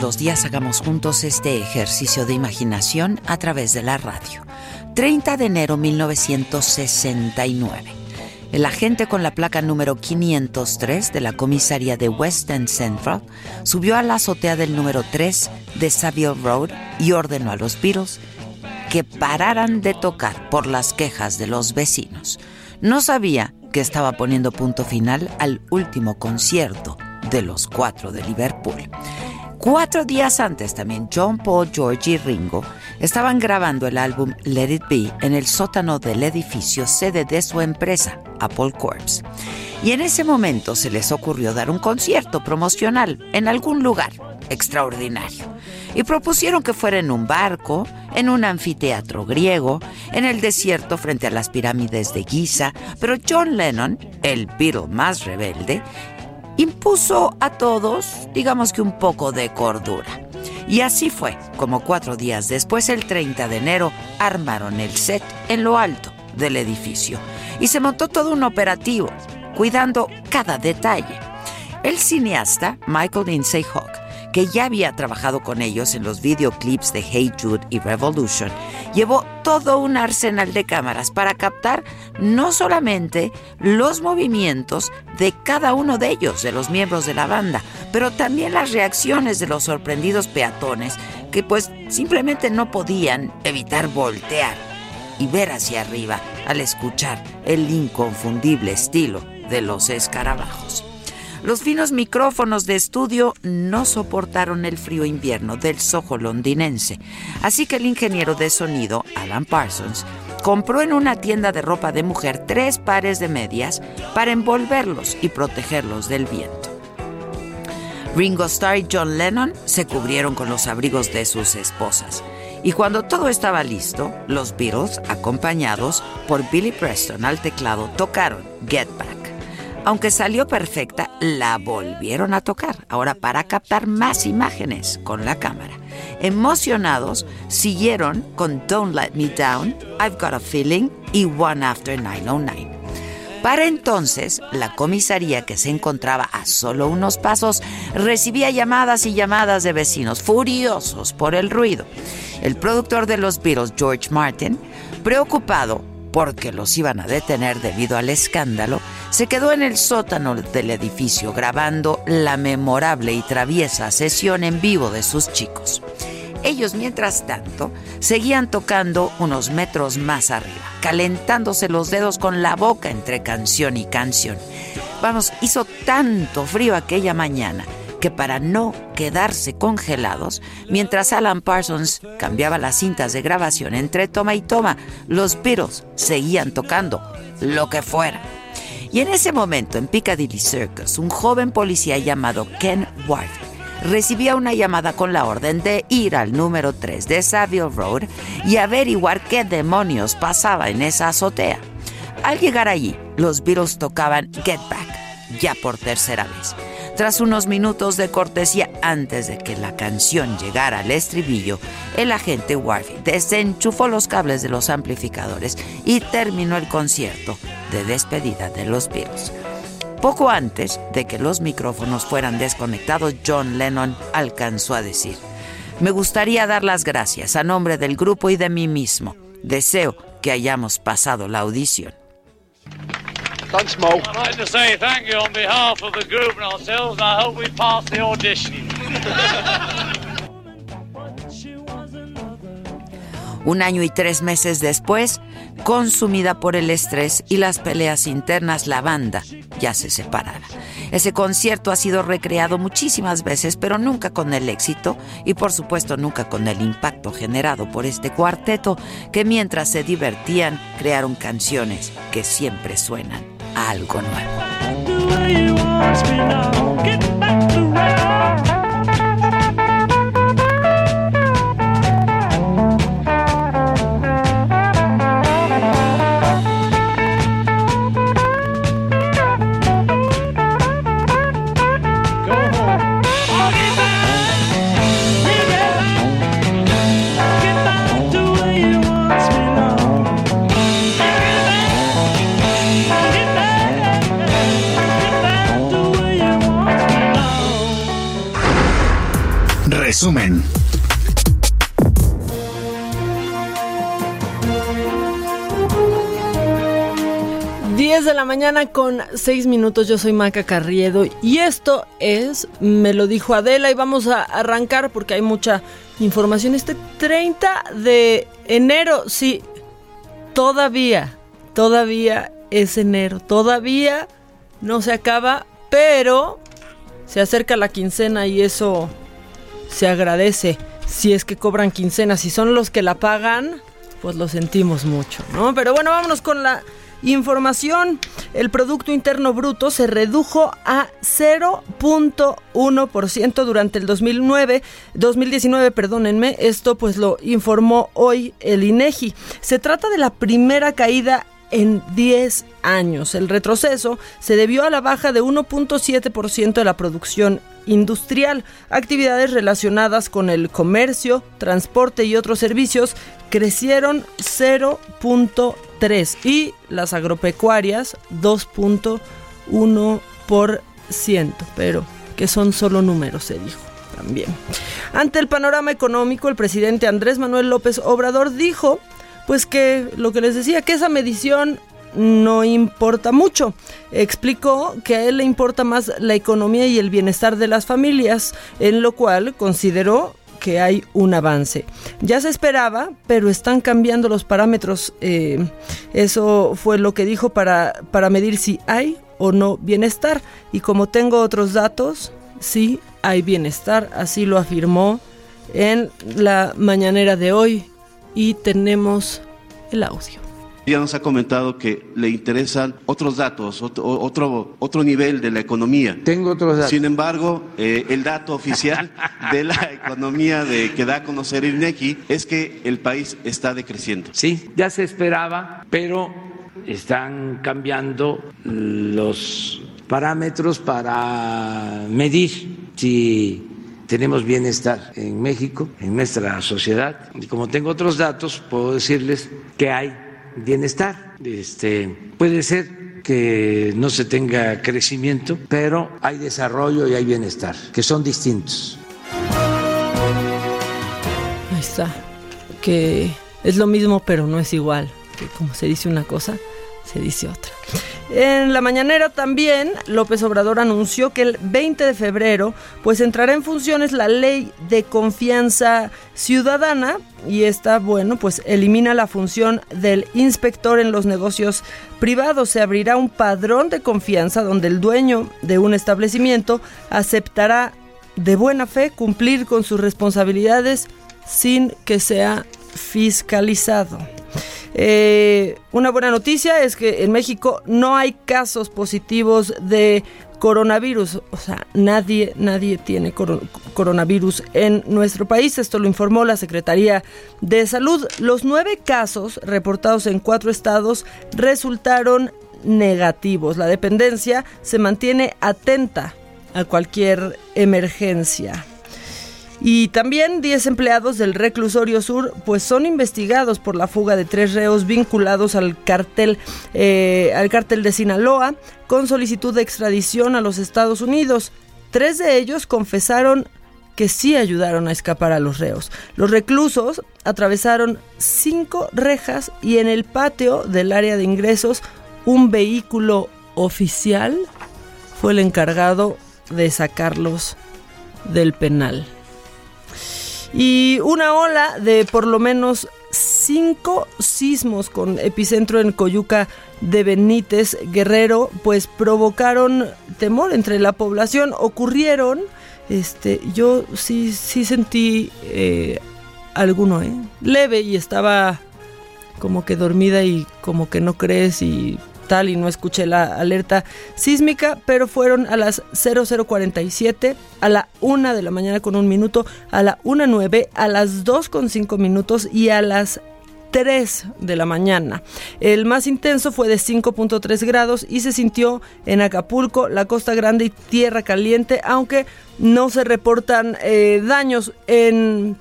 Los días hagamos juntos este ejercicio de imaginación a través de la radio. 30 de enero 1969. El agente con la placa número 503 de la comisaría de West End Central subió a la azotea del número 3 de Savile Road y ordenó a los Beatles que pararan de tocar por las quejas de los vecinos. No sabía que estaba poniendo punto final al último concierto de los cuatro de Liverpool. Cuatro días antes también John Paul, George y Ringo estaban grabando el álbum Let It Be en el sótano del edificio sede de su empresa, Apple Corps. Y en ese momento se les ocurrió dar un concierto promocional en algún lugar extraordinario. Y propusieron que fuera en un barco, en un anfiteatro griego, en el desierto frente a las pirámides de Giza, pero John Lennon, el Beatle más rebelde, impuso a todos, digamos que un poco de cordura. Y así fue, como cuatro días después, el 30 de enero, armaron el set en lo alto del edificio y se montó todo un operativo, cuidando cada detalle. El cineasta Michael Lindsay Hawk, que ya había trabajado con ellos en los videoclips de Hey Jude y Revolution, llevó todo un arsenal de cámaras para captar no solamente los movimientos de cada uno de ellos, de los miembros de la banda, pero también las reacciones de los sorprendidos peatones que pues simplemente no podían evitar voltear y ver hacia arriba al escuchar el inconfundible estilo de los escarabajos. Los finos micrófonos de estudio no soportaron el frío invierno del sojo londinense, así que el ingeniero de sonido, Alan Parsons, compró en una tienda de ropa de mujer tres pares de medias para envolverlos y protegerlos del viento. Ringo Starr y John Lennon se cubrieron con los abrigos de sus esposas. Y cuando todo estaba listo, los Beatles, acompañados por Billy Preston al teclado, tocaron Get Back. Aunque salió perfecta, la volvieron a tocar, ahora para captar más imágenes con la cámara. Emocionados, siguieron con Don't Let Me Down, I've Got a Feeling y One After 909. Para entonces, la comisaría que se encontraba a solo unos pasos recibía llamadas y llamadas de vecinos furiosos por el ruido. El productor de los Beatles, George Martin, preocupado porque los iban a detener debido al escándalo, se quedó en el sótano del edificio grabando la memorable y traviesa sesión en vivo de sus chicos. Ellos, mientras tanto, seguían tocando unos metros más arriba, calentándose los dedos con la boca entre canción y canción. Vamos, hizo tanto frío aquella mañana que para no quedarse congelados, mientras Alan Parsons cambiaba las cintas de grabación entre toma y toma, los Beatles seguían tocando lo que fuera. Y en ese momento, en Piccadilly Circus, un joven policía llamado Ken Ward recibía una llamada con la orden de ir al número 3 de Savile Road y averiguar qué demonios pasaba en esa azotea. Al llegar allí, los Beatles tocaban Get Back, ya por tercera vez. Tras unos minutos de cortesía antes de que la canción llegara al estribillo, el agente Warby desenchufó los cables de los amplificadores y terminó el concierto de despedida de los Beatles. Poco antes de que los micrófonos fueran desconectados, John Lennon alcanzó a decir, me gustaría dar las gracias a nombre del grupo y de mí mismo. Deseo que hayamos pasado la audición. Thanks, Mo. I'd like to say thank you on behalf of the group and ourselves, and I hope we pass the audition. Un año y tres meses después, consumida por el estrés y las peleas internas, la banda ya se separaba. Ese concierto ha sido recreado muchísimas veces, pero nunca con el éxito y por supuesto nunca con el impacto generado por este cuarteto que mientras se divertían crearon canciones que siempre suenan algo nuevo. Resumen. Diez de la mañana con 6 minutos, yo soy Maca Carriedo y esto es, me lo dijo Adela y vamos a arrancar porque hay mucha información. Este 30 de enero, sí, todavía, todavía es enero, todavía no se acaba, pero se acerca la quincena y eso se agradece. Si es que cobran quincena, si son los que la pagan, pues lo sentimos mucho, ¿no? Pero bueno, vámonos con la información. El Producto Interno Bruto se redujo a 0.1% durante el 2009, 2019, perdónenme. Esto pues lo informó hoy el INEGI. Se trata de la primera caída en 10 años. El retroceso se debió a la baja de 1.7% de la producción industrial. Actividades relacionadas con el comercio, transporte y otros servicios crecieron 0.3 y las agropecuarias 2.1%, pero que son solo números, se dijo también. Ante el panorama económico, el presidente Andrés Manuel López Obrador dijo pues que lo que les decía, que esa medición no importa mucho. Explicó que a él le importa más la economía y el bienestar de las familias, en lo cual consideró que hay un avance. Ya se esperaba, pero están cambiando los parámetros. eh, eso fue lo que dijo para, para medir si hay o no bienestar. Y como tengo otros datos, sí hay bienestar. Así lo afirmó en la mañanera de hoy. Y tenemos el audio. Ya nos ha comentado que le interesan otros datos, otro, otro, otro nivel de la economía. Tengo otros datos. Sin embargo, eh, el dato oficial de la economía de, que da a conocer INEGI es que el país está decreciendo. Sí, ya se esperaba, pero están cambiando los parámetros para medir si tenemos bienestar en México, en nuestra sociedad. Y como tengo otros datos, puedo decirles que hay bienestar. Este, puede ser que no se tenga crecimiento, pero hay desarrollo y hay bienestar, que son distintos. Ahí está. Que es lo mismo, pero no es igual. Como se dice una cosa, se dice otra. En la mañanera también López Obrador anunció que el 20 de febrero pues entrará en funciones la ley de confianza ciudadana y esta, bueno, pues elimina la función del inspector en los negocios privados. Se abrirá un padrón de confianza donde el dueño de un establecimiento aceptará de buena fe cumplir con sus responsabilidades sin que sea fiscalizado. Eh, una buena noticia es que en México no hay casos positivos de coronavirus, o sea, nadie, nadie tiene coro- coronavirus en nuestro país. Esto lo informó la Secretaría de Salud. Los nueve casos reportados en cuatro estados resultaron negativos. La dependencia se mantiene atenta a cualquier emergencia. Y también 10 empleados del reclusorio sur pues son investigados por la fuga de tres reos vinculados al cartel, eh, al cártel de Sinaloa con solicitud de extradición a los Estados Unidos. Tres de ellos confesaron que sí ayudaron a escapar a los reos. Los reclusos atravesaron cinco rejas y en el patio del área de ingresos un vehículo oficial fue el encargado de sacarlos del penal. Y una ola de por lo menos cinco sismos con epicentro en Coyuca de Benítez, Guerrero, pues provocaron temor entre la población. Ocurrieron, este, yo sí, sí sentí eh, alguno, ¿eh? leve y estaba como que dormida y como que no crees y y no escuché la alerta sísmica, pero fueron a las 0047, a la 1 de la mañana con un minuto, a la 1.9, a las 2 con 5 minutos y a las 3 de la mañana. El más intenso fue de 5.3 grados y se sintió en Acapulco, la Costa Grande y Tierra Caliente, aunque no se reportan eh, daños en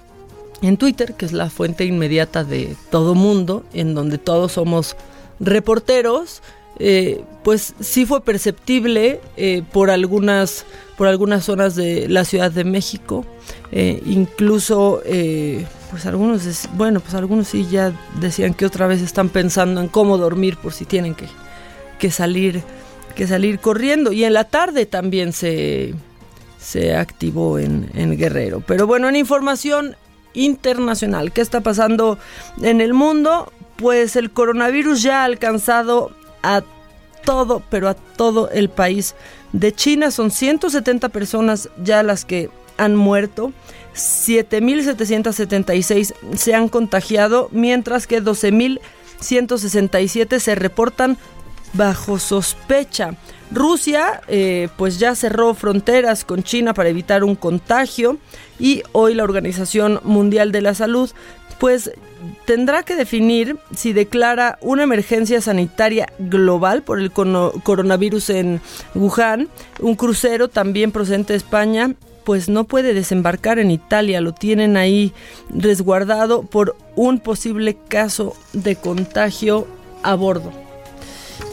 en Twitter, que es la fuente inmediata de todo mundo, en donde todos somos reporteros, eh, pues sí fue perceptible eh, por algunas por algunas zonas de la Ciudad de México, eh, incluso pues algunos bueno pues algunos sí ya decían que otra vez están pensando en cómo dormir por si tienen que, que salir que salir corriendo y en la tarde también se se activó en, en Guerrero. Pero bueno, en información internacional, ¿qué está pasando en el mundo? Pues el coronavirus ya ha alcanzado a todo, pero a todo el país de China. Son 170 personas ya las que han muerto. 7.776 se han contagiado, mientras que 12.167 se reportan bajo sospecha. Rusia eh, pues ya cerró fronteras con China para evitar un contagio y hoy la Organización Mundial de la Salud pues tendrá que definir si declara una emergencia sanitaria global por el coronavirus en Wuhan. Un crucero también procedente de España pues no puede desembarcar en Italia, lo tienen ahí resguardado por un posible caso de contagio a bordo.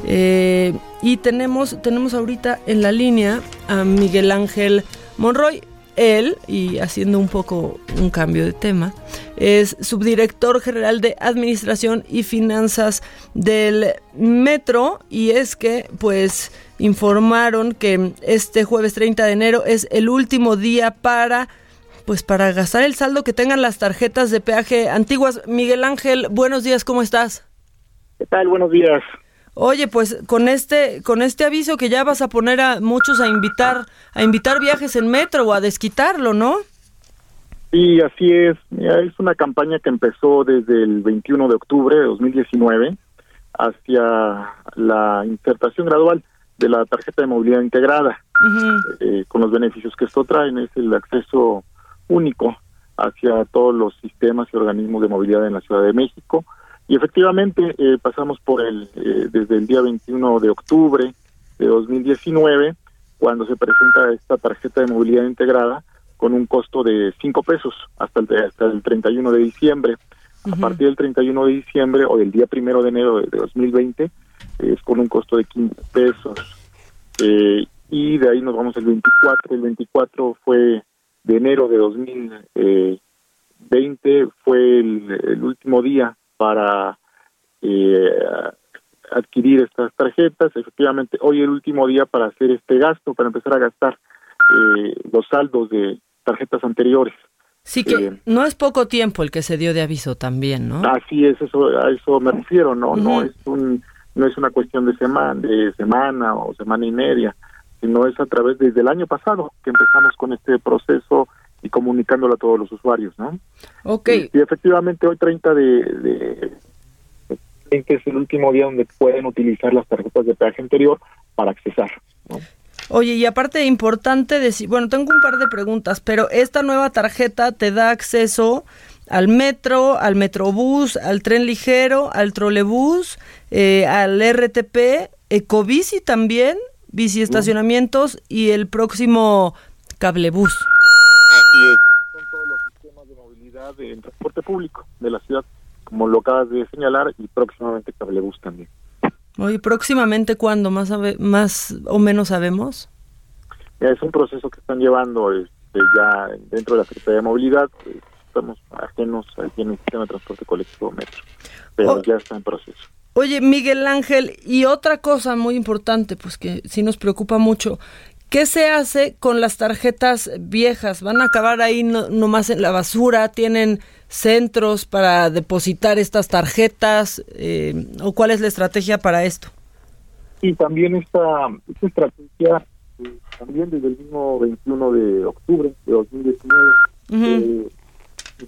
Eh, y tenemos, tenemos ahorita en la línea a Miguel Ángel Monroy. Él, y haciendo un poco un cambio de tema, es subdirector general de Administración y Finanzas del Metro. Y es que, pues, informaron que este jueves 30 de enero es el último día para pues para gastar el saldo que tengan las tarjetas de peaje antiguas. Miguel Ángel, buenos días, ¿cómo estás? ¿Qué tal? Buenos días. Oye, pues con este con este aviso que ya vas a poner a muchos a invitar a invitar viajes en metro o a desquitarlo, ¿no? Sí, así es. Mira, es una campaña que empezó desde el 21 de octubre de 2019 hacia la insertación gradual de la tarjeta de movilidad integrada. Eh, con los beneficios que esto trae, es el acceso único hacia todos los sistemas y organismos de movilidad en la Ciudad de México. Y efectivamente eh, pasamos por el eh, desde el día 21 de octubre de 2019, cuando se presenta esta tarjeta de movilidad integrada con un costo de 5 pesos hasta el, hasta el 31 de diciembre. A partir del 31 de diciembre o del día primero de enero de, de 2020 eh, es con un costo de 15 pesos. Eh, y de ahí nos vamos el 24. El 24 fue de enero de 2020, fue el, el último día para eh, adquirir estas tarjetas. Efectivamente, hoy el último día para hacer este gasto, para empezar a gastar eh, los saldos de tarjetas anteriores. Sí que Eh, no es poco tiempo el que se dio de aviso también, ¿no? Así es, eso, a eso me refiero, no, no es un, no es una cuestión de semana, de semana o semana y media, sino es a través desde el año pasado que empezamos con este proceso y comunicándolo a todos los usuarios, ¿no? Ok. Y, y efectivamente hoy 30 de, de 20 es el último día donde pueden utilizar las tarjetas de peaje anterior para accesar. ¿no? Oye, y aparte importante decir, bueno, tengo un par de preguntas, pero esta nueva tarjeta te da acceso al metro, al metrobús, al tren ligero, al trolebús, eh, al RTP, Ecobici también, bici estacionamientos y el próximo cablebús. Así es, son todos los sistemas de movilidad en transporte público de la ciudad, como lo acabas de señalar, y próximamente cablebús también. Oye, próximamente cuándo más sabe- más o menos sabemos? Es un proceso que están llevando este, ya dentro de la Secretaría de Movilidad. Estamos ajenos aquí en el sistema de transporte colectivo metro, pero Oh. ya está en proceso. Oye, Miguel Ángel, y otra cosa muy importante, pues que sí nos preocupa mucho, ¿qué se hace con las tarjetas viejas? ¿Van a acabar ahí no, nomás en la basura? ¿Tienen centros para depositar estas tarjetas? Eh, ¿O cuál es la estrategia para esto? Y también esta, esta estrategia, eh, también desde el mismo 21 de octubre de 2019, eh,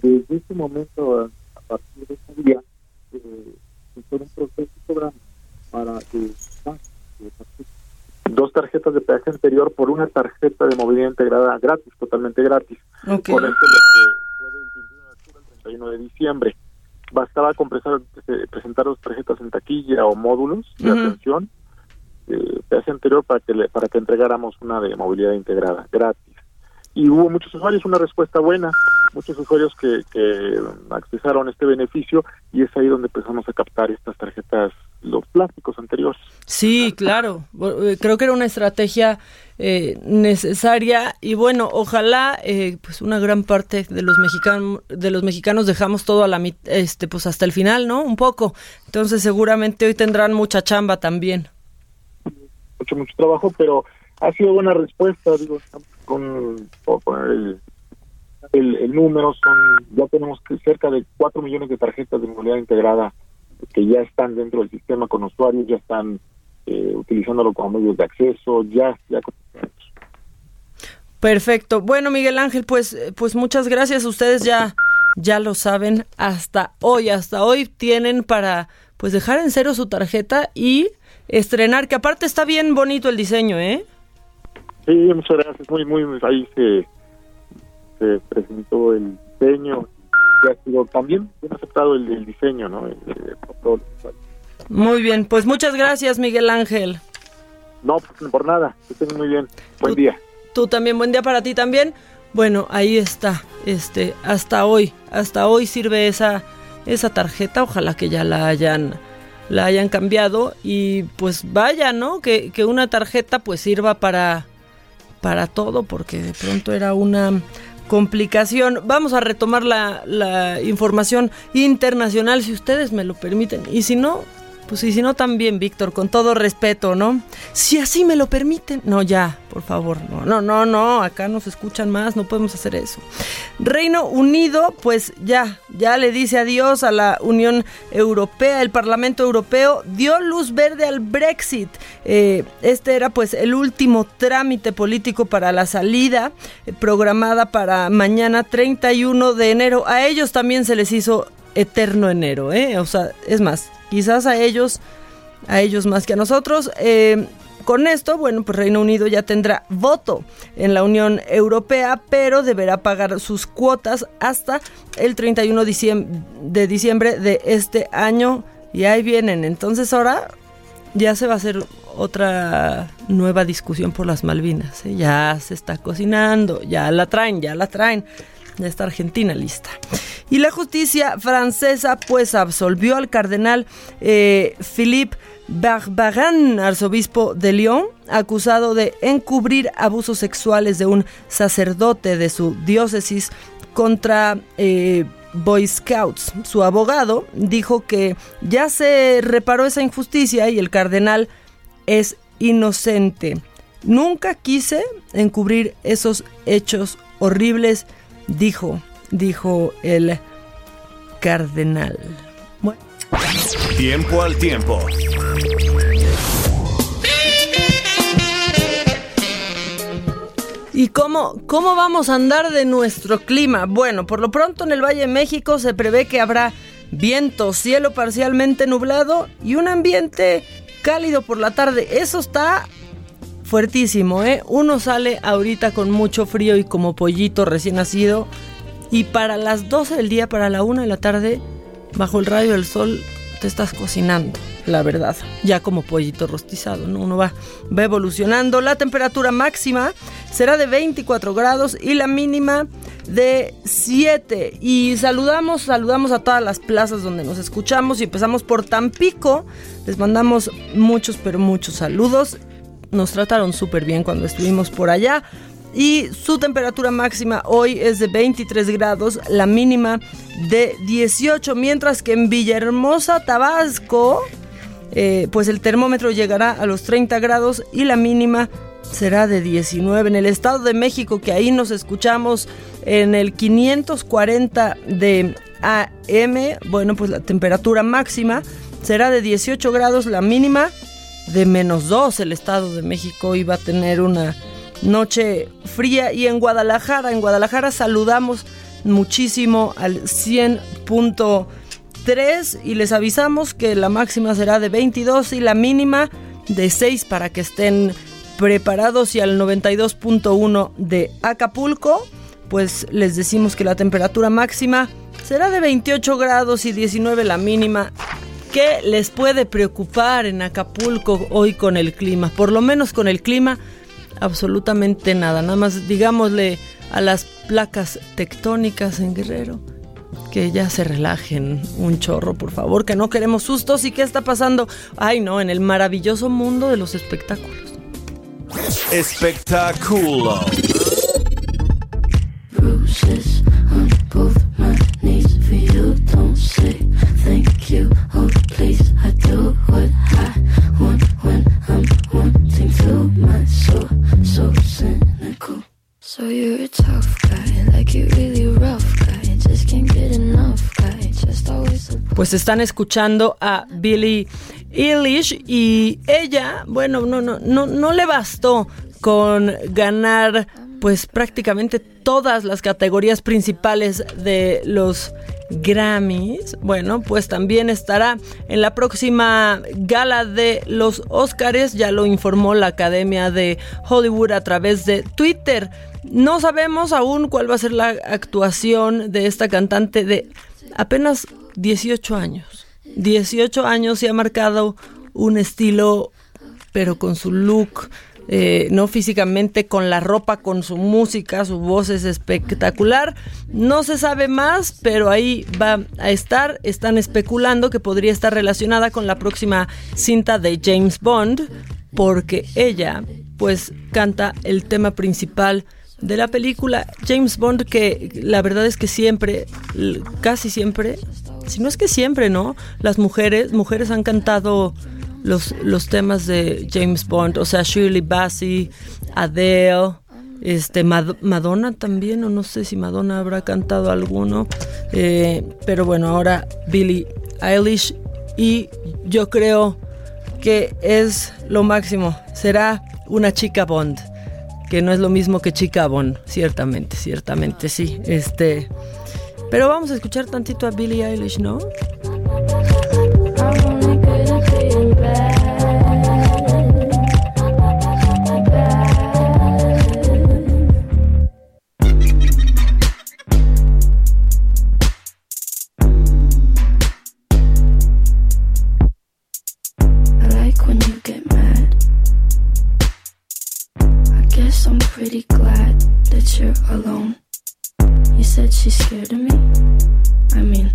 desde ese momento, a, a partir de ese día, eh, se fue un proceso para eh, eh, tarjetas- dos tarjetas de peaje anterior por una tarjeta de movilidad integrada gratis, totalmente gratis. Ok. Con esto lo que fue del 21 de octubre al 31 de diciembre. Bastaba con eh, presentar dos tarjetas en taquilla o módulos de atención eh, peaje anterior para que le- para que entregáramos una de movilidad integrada gratis y hubo muchos usuarios una respuesta buena muchos usuarios que, que accesaron este beneficio y es ahí donde empezamos a captar estas tarjetas los plásticos anteriores Sí, claro. Eh, Creo que era una estrategia eh, necesaria y bueno, ojalá eh, pues una gran parte de los mexicanos de los mexicanos dejamos todo a la este pues hasta el final, ¿no? Un poco. Entonces seguramente hoy tendrán mucha chamba también. mucho mucho trabajo pero ha sido buena respuesta digo con por poner el, el, el número son ya tenemos cerca de 4 millones de tarjetas de movilidad integrada que ya están dentro del sistema con usuarios ya están eh, utilizándolo como medios de acceso ya ya Perfecto. Bueno, Miguel Ángel, pues pues muchas gracias. Ustedes ya ya lo saben hasta hoy, hasta hoy tienen para pues dejar en cero su tarjeta y estrenar, que aparte está bien bonito el diseño, ¿eh? Sí, muchas gracias. Muy, muy, muy- ahí se, se presentó el diseño. Ya ha sido también bien aceptado el, el diseño, ¿no? El- el-. Muy bien, pues muchas gracias, Miguel Ángel. No, pues, por nada. Estén muy bien. Buen día. Tú también, buen día para ti también. Bueno, ahí está. Este, hasta hoy, hasta hoy sirve esa esa tarjeta, ojalá que ya la hayan la hayan cambiado y pues vaya, ¿no? Que, que una tarjeta pues sirva para para todo porque de pronto era una complicación. Vamos a retomar la, la información internacional si ustedes me lo permiten y si no, pues y si no también, Víctor, con todo respeto, ¿no? Si así me lo permiten. No, ya, por favor. No, no, no, no. Acá nos escuchan más, no podemos hacer eso. Reino Unido, pues ya, ya le dice adiós a la Unión Europea. El Parlamento Europeo dio luz verde al Brexit. Eh, este era pues el último trámite político para la salida eh, programada para mañana 31 de enero. A ellos también se les hizo eterno enero, ¿eh? O sea, es más, quizás a ellos, a ellos más que a nosotros. Eh, con esto, bueno, pues Reino Unido ya tendrá voto en la Unión Europea, pero deberá pagar sus cuotas hasta el 31 diciem- de diciembre de este año. Y ahí vienen. Entonces ahora ya se va a hacer otra nueva discusión por las Malvinas. ¿eh? Ya se está cocinando, ya la traen, ya la traen. Ya está Argentina lista. Y la justicia francesa pues absolvió al cardenal eh, Philippe Barbarin, arzobispo de Lyon, acusado de encubrir abusos sexuales de un sacerdote de su diócesis contra eh, Boy Scouts. Su abogado dijo que ya se reparó esa injusticia y el cardenal es inocente. Nunca quise encubrir esos hechos horribles, dijo, dijo el cardenal. Bueno. Tiempo al tiempo. ¿Y cómo, cómo vamos a andar de nuestro clima? Bueno, por lo pronto en el Valle de México se prevé que habrá viento, cielo parcialmente nublado y un ambiente cálido por la tarde. Eso está fuertísimo, ¿eh? Uno sale ahorita con mucho frío y como pollito recién nacido. Y para las 12 del día, para la 1 de la tarde, bajo el rayo del sol, te estás cocinando, la verdad. Ya como pollito rostizado, ¿no? Uno va, va evolucionando. La temperatura máxima será de 24 grados y la mínima de 7. Y saludamos, saludamos a todas las plazas donde nos escuchamos y empezamos por Tampico. Les mandamos muchos, pero muchos saludos. Nos trataron súper bien cuando estuvimos por allá. Y su temperatura máxima hoy es de 23 grados, la mínima de 18, mientras que en Villahermosa, Tabasco, eh, pues el termómetro llegará a los 30 grados y la mínima será de 19. En el Estado de México, que ahí nos escuchamos en el 540 de AM, bueno, pues la temperatura máxima será de 18 grados, la mínima de menos 2. El Estado de México iba a tener una noche fría y en Guadalajara, en Guadalajara saludamos muchísimo al 100.3 y les avisamos que la máxima será de 22 y la mínima de 6 para que estén preparados y al 92.1 de Acapulco, pues les decimos que la temperatura máxima será de 28 grados y 19 la mínima. ¿Qué les puede preocupar en Acapulco hoy con el clima? Por lo menos con el clima, absolutamente nada. Nada más digámosle a las placas tectónicas en Guerrero que ya se relajen un chorro, por favor, que no queremos sustos. ¿Y qué está pasando? Ay, no, en el maravilloso mundo de los espectáculos. Espectáculo. bruises on both Pues están escuchando a Billie Eilish y ella, bueno, no, no, no, no le bastó con ganar pues prácticamente todas las categorías principales de los Grammys. Bueno, pues también estará en la próxima gala de los Oscars, ya lo informó la Academia de Hollywood a través de Twitter. No sabemos aún cuál va a ser la actuación de esta cantante de apenas 18 años. 18 años y ha marcado un estilo, pero con su look, eh, no físicamente, con la ropa, con su música, su voz es espectacular. No se sabe más, pero ahí va a estar. Están especulando que podría estar relacionada con la próxima cinta de James Bond, porque ella, pues, canta el tema principal de la película James Bond que la verdad es que siempre, casi siempre, si no es que siempre, ¿no? Las mujeres, mujeres han cantado los, los temas de James Bond, o sea, Shirley Bassey, Adele, este, Mad- Madonna también, o no sé si Madonna habrá cantado alguno, eh, pero bueno, ahora Billie Eilish y yo creo que es lo máximo, será una chica Bond que no es lo mismo que Chica Bon, ciertamente, ciertamente sí. Este, pero vamos a escuchar tantito a Billie Eilish, ¿no? She's scared of me? I mean,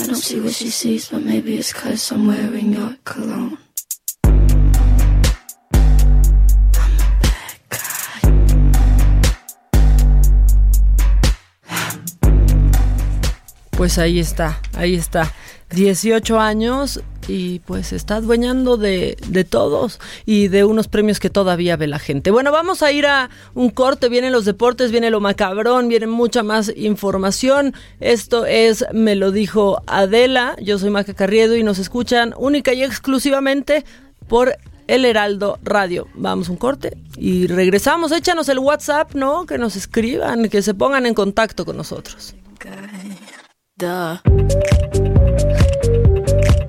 I don't see what she sees, but maybe it's cause I'm wearing your cologne. Pues ahí está, ahí está. 18 años y pues está adueñando de, de todos y de unos premios que todavía ve la gente. Bueno, vamos a ir a un corte, vienen los deportes, viene lo macabrón, viene mucha más información. Esto es Me lo dijo Adela, yo soy Maca Carriedo y nos escuchan única y exclusivamente por El Heraldo Radio. Vamos a un corte y regresamos. Échanos el WhatsApp, ¿no? Que nos escriban, que se pongan en contacto con nosotros.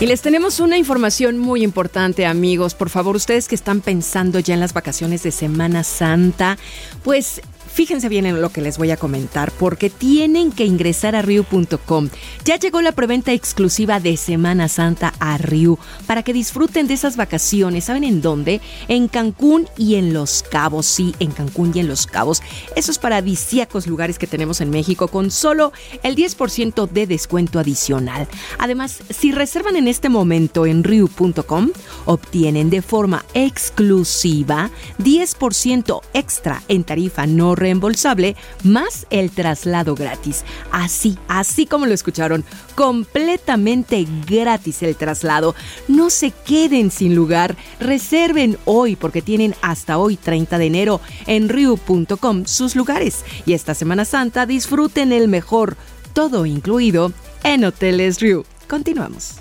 Y les tenemos una información muy importante, amigos. Por favor, ustedes que están pensando ya en las vacaciones de Semana Santa, pues fíjense bien en lo que les voy a comentar, porque tienen que ingresar a Riu.com. Ya llegó la preventa exclusiva de Semana Santa a Riu para que disfruten de esas vacaciones. ¿Saben en dónde? En Cancún y en Los Cabos. Sí, en Cancún y en Los Cabos. Esos paradisíacos lugares que tenemos en México con solo el 10% de descuento adicional. Además, si reservan en este momento en Riu.com, obtienen de forma exclusiva 10% extra en tarifa no reembolsable más el traslado gratis. Así, así como lo escucharon, completamente gratis el traslado. No se queden sin lugar, reserven hoy porque tienen hasta hoy 30 de enero en riu.com sus lugares y esta Semana Santa disfruten el mejor, todo incluido en Hoteles Riu. Continuamos.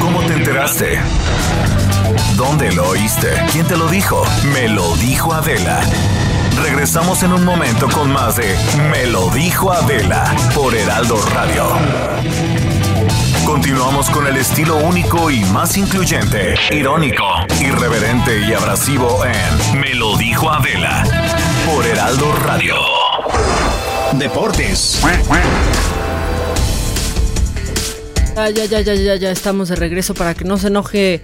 ¿Cómo te enteraste? ¿Dónde lo oíste? ¿Quién te lo dijo? Me lo dijo Adela. Regresamos en un momento con más de Me lo dijo Adela por Heraldo Radio. Continuamos con el estilo único y más incluyente, irónico, irreverente y abrasivo en Me lo dijo Adela por Heraldo Radio. Deportes. Ya, ya, ya, ya, ya, ya estamos de regreso para que no se enoje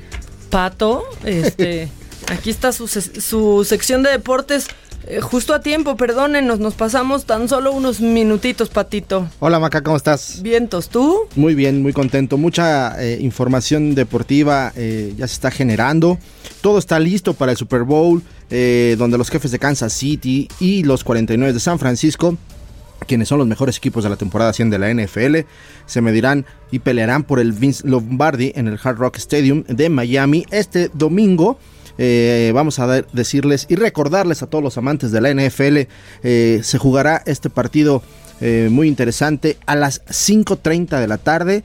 Pato. Este, aquí está su, se- su sección de deportes. eh, justo a tiempo, perdónenos, nos pasamos tan solo unos minutitos, Patito. Hola Maca, ¿cómo estás? Vientos, ¿tú? Muy bien, muy contento. Mucha eh, información deportiva eh, ya se está generando. Todo está listo para el Super Bowl, eh, donde los jefes de Kansas City y los 49 de San Francisco, quienes son los mejores equipos de la temporada 100 de la NFL, se medirán y pelearán por el Vince Lombardi en el Hard Rock Stadium de Miami este domingo. Eh, vamos a decirles y recordarles a todos los amantes de la NFL, eh, se jugará este partido eh, muy interesante a las 5.30 de la tarde.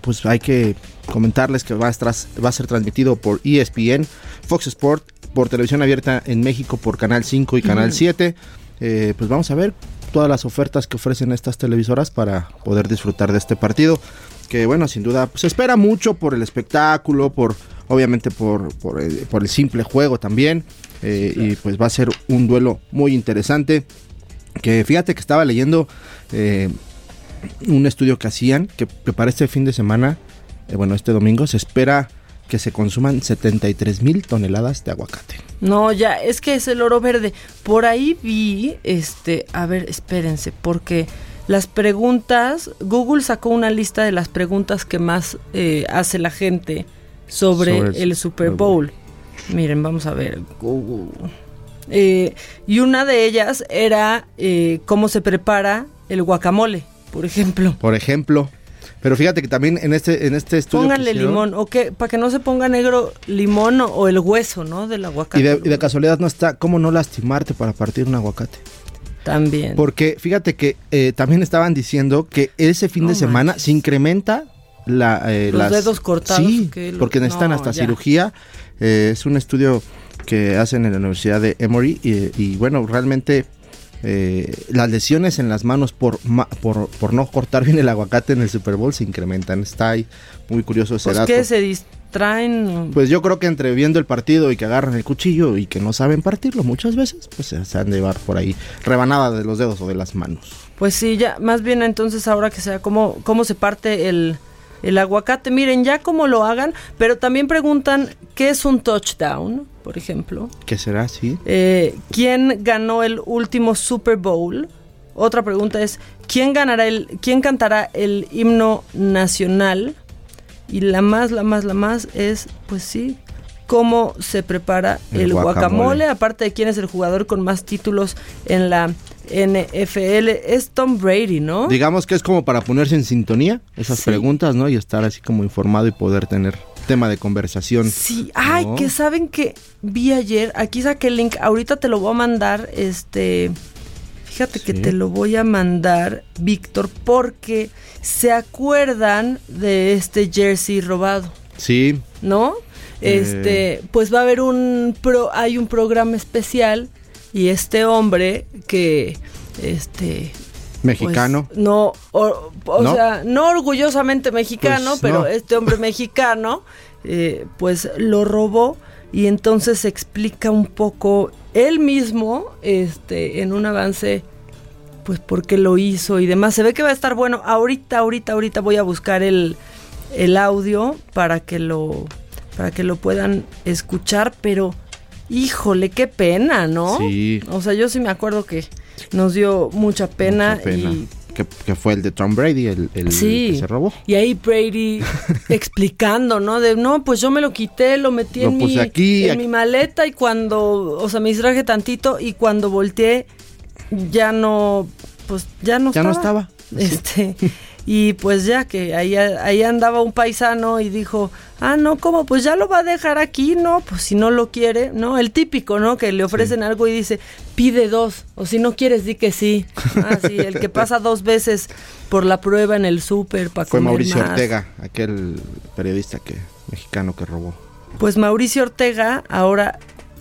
Pues hay que comentarles que va a, tras- va a ser transmitido por ESPN, Fox Sport, por televisión abierta en México por Canal 5 y Canal Ujú. 7. Eh, pues vamos a ver todas las ofertas que ofrecen estas televisoras para poder disfrutar de este partido. Que bueno, sin duda, pues, se espera mucho por el espectáculo, por obviamente por, por, el, por el simple juego también. eh, Y pues va a ser un duelo muy interesante. Que fíjate que estaba leyendo eh, un estudio que hacían que, que para este fin de semana, eh, bueno, este domingo, se espera que se consuman 73 mil toneladas de aguacate. No, ya, es que es el oro verde. Por ahí vi, este, a ver, espérense, porque las preguntas, Google sacó una lista de las preguntas que más eh, hace la gente sobre, Sobre el el Super Bowl. Miren, vamos a ver, Google. Eh, y una de ellas era eh, cómo se prepara el guacamole, por ejemplo. Por ejemplo. Pero fíjate que también en este, en este estudio. Pónganle hicieron- limón, o que, para que no se ponga negro limón o, o el hueso, ¿no? Del aguacate. Y de, y de casualidad no está, ¿cómo no lastimarte para partir un aguacate? También. Porque fíjate que eh, también estaban diciendo que ese fin de semana se incrementa la, eh, Los las- dedos cortados, Sí, que lo- porque necesitan no, hasta ya. cirugía. Eh, es un estudio que hacen en la Universidad de Emory y, y bueno, realmente eh, las lesiones en las manos por, ma- por, por no cortar bien el aguacate en el Super Bowl se incrementan. Está ahí muy curioso ese Pues dato. que se distraen. Pues yo creo que entre viendo el partido y que agarran el cuchillo y que no saben partirlo muchas veces, pues se han de llevar por ahí rebanada de los dedos o de las manos. Pues sí, ya, más bien entonces ahora que sea cómo, cómo se parte el, el aguacate. Miren, ya cómo lo hagan, pero también preguntan qué es un touchdown, por ejemplo. ¿Qué será así? Eh, ¿Quién ganó el último Super Bowl? Otra pregunta es ¿quién ganará el, quién cantará el himno nacional? Y la más, la más, la más es, pues sí, cómo se prepara El el, guacamole. guacamole. aparte de quién es el jugador con más títulos en la NFL es Tom Brady, ¿no? Digamos que es como para ponerse en sintonía esas preguntas, ¿no? Y estar así como informado y poder tener tema de conversación. Sí, ay, ¿no? que saben que vi ayer, aquí saqué el link, ahorita te lo voy a mandar, este, fíjate que te lo voy a mandar, Víctor, porque se acuerdan de este jersey robado, Sí, ¿no? Eh. Este, pues va a haber un pro, hay un programa especial y este hombre que, este, mexicano. pues, no, o, o ¿No? sea, no orgullosamente mexicano, Pues, pero no. este hombre mexicano, eh, pues lo robó y entonces explica un poco él mismo, este, en un avance, pues por qué lo hizo y demás. Se ve que va a estar bueno. Ahorita, ahorita, ahorita voy a buscar el, el audio para que lo, para que lo puedan escuchar, pero híjole, qué pena, ¿no? Sí. O sea, yo sí me acuerdo que nos dio mucha pena, Mucha pena. y Que, que fue el de Tom Brady, el, el Sí. que se robó. y ahí Brady explicando, ¿no? De no, pues yo me lo quité, lo metí Lo en, mi, aquí, en aquí. mi maleta y cuando, o sea, me distraje tantito y cuando volteé ya no, pues ya no Ya no estaba. Este, y pues ya que ahí, ahí andaba un paisano y dijo, ah, no, ¿cómo? Pues ya lo va a dejar aquí, ¿no? Pues si no lo quiere, ¿no? El típico, ¿no? Que le ofrecen algo y dice, pide dos, o si no quieres, di que sí. Ah, sí, el que pasa dos veces por la prueba en el súper para Fue comer Mauricio más. Ortega, aquel periodista que mexicano que robó. Pues Mauricio Ortega ahora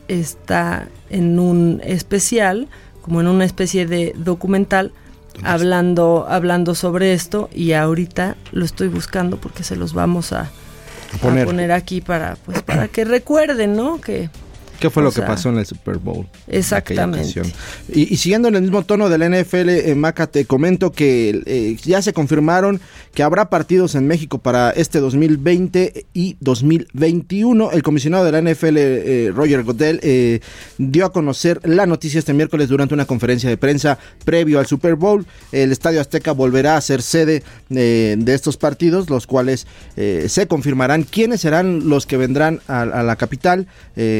está en un especial, como en una especie de documental, hablando, hablando sobre esto y ahorita lo estoy buscando porque se los vamos a, a poner. poner. aquí para, pues, para que recuerden, ¿no? Que ¿Qué fue O lo que pasó en el Super Bowl? Exactamente. Y, y siguiendo en el mismo tono de la NFL, eh, Maca, te comento que eh, ya se confirmaron que habrá partidos en México para este 2020 y 2021. El comisionado de la NFL, eh, Roger Godell, eh, dio a conocer la noticia este miércoles durante una conferencia de prensa previo al Super Bowl. El Estadio Azteca volverá a ser sede de estos partidos, los cuales se confirmarán quiénes serán los que vendrán a, a la capital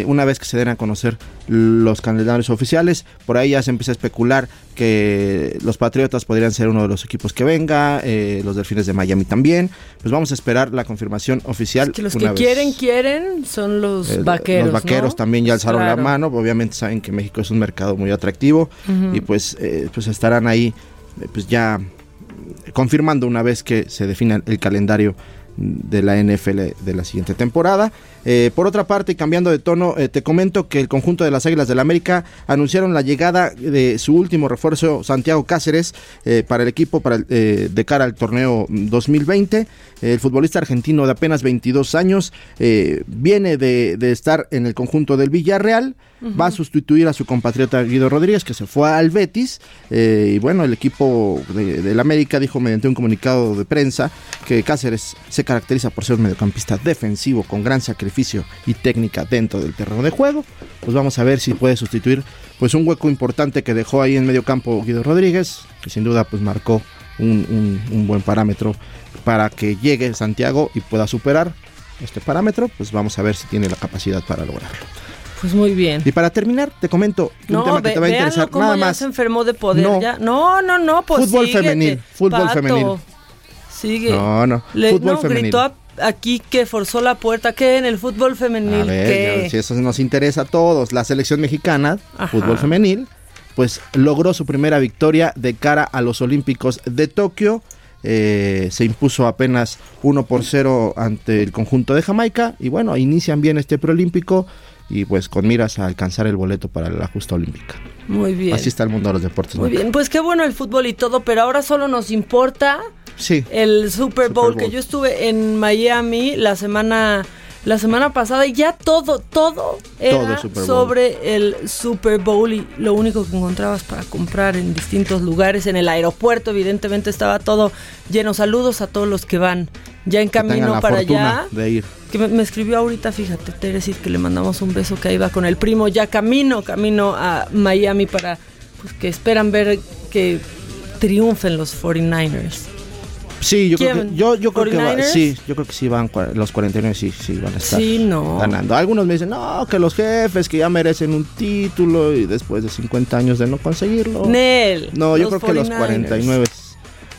una vez que se den a conocer los calendarios oficiales. Por ahí ya se empieza a especular que los Patriotas podrían ser uno de los equipos que venga, eh, los Delfines de Miami también. Pues vamos a esperar la confirmación oficial. que los que vez. quieren, quieren son los Eh, vaqueros. Los vaqueros ¿no? también ya alzaron Claro. la mano. Obviamente saben que México es un mercado muy atractivo y pues, eh, pues estarán ahí pues ya confirmando una vez que se defina el calendario de la NFL de la siguiente temporada. Eh, por otra parte, y cambiando de tono, eh, te comento que el conjunto de las Águilas del la América anunciaron la llegada de su último refuerzo, Santiago Cáceres, eh, para el equipo para el, de cara al torneo 2020. El futbolista argentino de apenas 22 años viene de, de estar en el conjunto del Villarreal. Va a sustituir a su compatriota Guido Rodríguez, que se fue al Betis. y bueno, el equipo de- del América dijo mediante un comunicado de prensa que Cáceres se caracteriza por ser un mediocampista defensivo con gran sacrificio y técnica dentro del terreno de juego. Pues vamos a ver si puede sustituir pues un hueco importante que dejó ahí en medio campo Guido Rodríguez, que sin duda pues marcó un, un- un buen parámetro para que llegue Santiago y pueda superar este parámetro. Pues vamos a ver si tiene la capacidad para lograrlo. Pues muy bien. Y para terminar, te comento un No, tema que ve- te va a interesar. cómo Nada ya más. se enfermó de poder No. ya. No, no, no, pues Fútbol síguete, femenil, fútbol pato. femenil. Sigue. No, no, Le, fútbol no, femenil. gritó aquí que forzó la puerta. ¿Qué en el fútbol femenil? A ver, si eso nos interesa a todos, la selección mexicana, Ajá. fútbol femenil, pues logró su primera victoria de cara a los Olímpicos de Tokio. Eh, se impuso apenas 1 por 0 ante el conjunto de Jamaica. Y bueno, inician bien este preolímpico y pues con miras a alcanzar el boleto para la justa olímpica. Muy bien. Así está el mundo de los deportes. Muy ¿no? bien, pues qué bueno el fútbol y todo, pero ahora solo nos importa Sí. el Super Bowl, Bowl. que yo estuve en Miami la semana la semana pasada y ya todo todo era Todo Super sobre el Super Bowl y lo único que encontrabas para comprar en distintos lugares en el aeropuerto evidentemente estaba todo lleno saludos a todos los que van ya en camino para allá de ir. que me, me escribió ahorita, fíjate, Teresit, que le mandamos un beso que ahí va con el primo, ya camino, camino a Miami para, pues que esperan ver que triunfen los 49ers. Sí, yo creo que, yo, yo creo que va- 49ers? sí, yo creo que sí van los 49 sí, sí van a estar Sí, no. ganando. Algunos me dicen, no, que los jefes que ya merecen un título y después de 50 años de no conseguirlo. Nel. No, yo creo que los 49ers. 49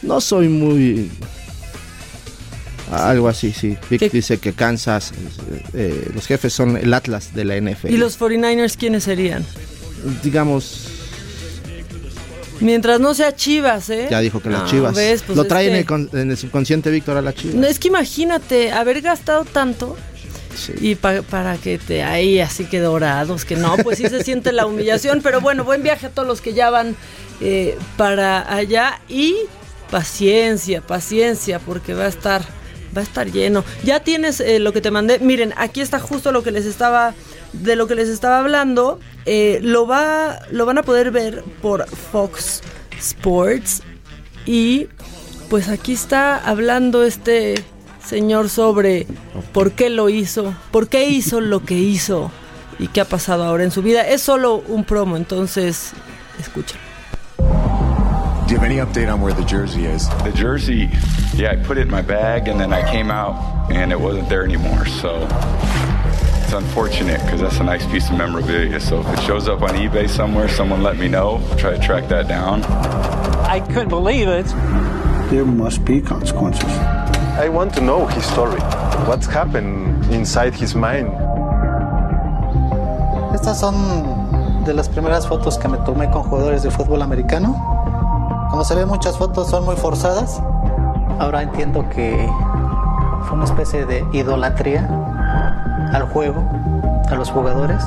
no soy muy algo así, sí. Vic dice que Kansas eh, los jefes son el Atlas de la NFL. ¿Y los 49ers quiénes serían? digamos Mientras no sea Chivas, ¿eh? ya dijo que las Ah, Chivas ¿ves? Pues lo trae en, el, con- en el subconsciente Víctor a la Chivas. No, es que imagínate haber gastado tanto Sí. y pa- para que te ahí así que dorados, que no, pues sí se siente la humillación, pero bueno, buen viaje a todos los que ya van eh, para allá y paciencia, paciencia, porque va a estar, va a estar lleno. Ya tienes eh, lo que te mandé, miren, aquí está justo lo que les estaba, de lo que les estaba hablando, Eh, lo va, lo van a poder ver por Fox Sports y pues aquí está hablando este señor sobre por qué lo hizo, por qué hizo lo que hizo y qué ha pasado ahora en su vida. Es solo un promo, entonces escúchalo. Do you have any update on where the jersey is? The jersey, yeah, I put it in my bag and then I came out and it wasn't there anymore. So it's unfortunate because that's a nice piece of memorabilia. So if it shows up on eBay somewhere, someone let me know. Try to track that down. I couldn't believe it. There must be consequences. I want to know his story. What's happened inside his mind? Estas son de las primeras fotos que me tomé con jugadores de fútbol americano. Como se ve, muchas fotos son muy forzadas. Ahora entiendo que fue una especie de idolatría al juego, a los jugadores.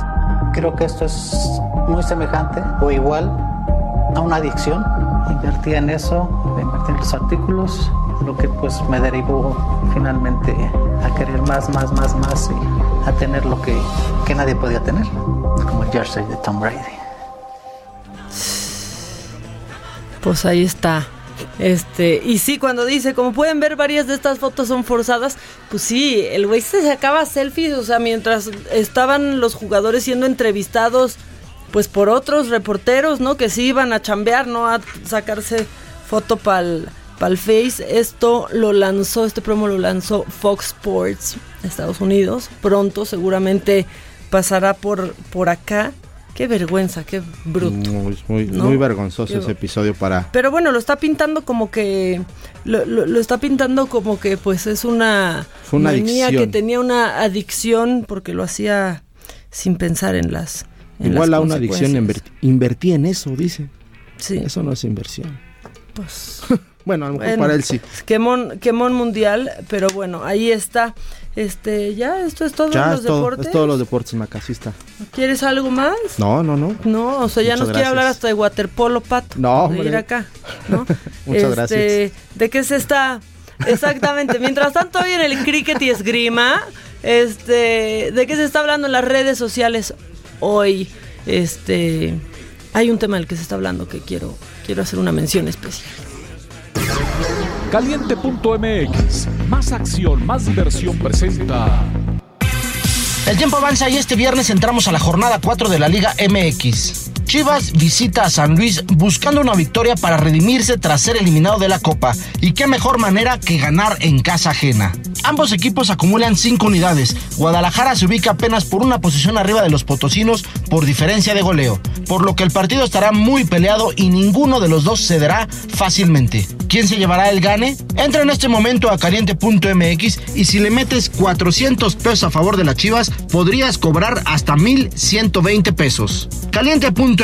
Creo que esto es muy semejante o igual a una adicción. Invertí en eso, invertí en los artículos, lo que pues me derivó finalmente a querer más, más, más, más y a tener lo que, que nadie podía tener, como el jersey de Tom Brady. Pues ahí está. Este, y sí, cuando dice, como pueden ver, varias de estas fotos son forzadas, pues sí, el güey se sacaba selfies, o sea, mientras estaban los jugadores siendo entrevistados, pues por otros reporteros, ¿no? Que sí iban a chambear, ¿no? A sacarse foto pa'l, pa'l Face. Esto lo lanzó, este promo lo lanzó Fox Sports, Estados Unidos. Pronto seguramente pasará por, por acá. Qué vergüenza, qué bruto. Muy, muy, ¿no? muy vergonzoso ese episodio para Pero bueno, lo está pintando como que. Lo, lo- lo está pintando como que, pues, es una. Fue una manía adicción. que tenía una adicción porque lo hacía sin pensar en las. en igual las a una adicción invertí en eso, dice. Sí. Eso no es inversión. Pues. Bueno, a lo mejor para él sí. Quemón, quemón mundial, pero bueno, ahí está. Este, ya, esto es todo Ya los es todo, deportes. es todos los deportes, Macasista. ¿Quieres algo más? No, no, no. No, o sea, ya Muchas nos quiere hablar hasta de waterpolo, pato. No, de ir hombre. acá, ¿no? Muchas Este, gracias. ¿De qué se está? Exactamente. Mientras tanto, hoy en el cricket y esgrima, este, ¿de qué se está hablando en las redes sociales hoy? Este, hay un tema del que se está hablando que quiero, quiero hacer una mención especial. Caliente.mx, más acción, más diversión presenta. El tiempo avanza y este viernes entramos a la jornada 4 de la Liga MX. Chivas visita a San Luis buscando una victoria para redimirse tras ser eliminado de la Copa. Y qué mejor manera que ganar en casa ajena. Ambos equipos acumulan 5 unidades. Guadalajara se ubica apenas por una posición arriba de los potosinos por diferencia de goleo. Por lo que el partido estará muy peleado y ninguno de los dos cederá fácilmente. ¿Quién se llevará el gane? Entra en este momento a caliente.mx y si le metes 400 pesos a favor de las Chivas, podrías cobrar hasta 1120 pesos. Caliente.mx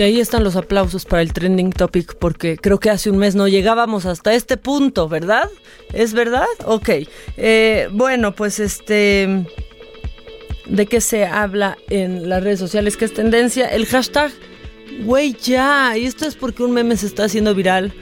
Y ahí están los aplausos para el trending topic porque creo que hace un mes no llegábamos hasta este punto, ¿verdad? ¿Es verdad? Ok. Eh, bueno, pues este... ¿De qué se habla en las redes sociales? ¿Qué es tendencia? El hashtag, güey, ya. Y esto es porque un meme se está haciendo viral.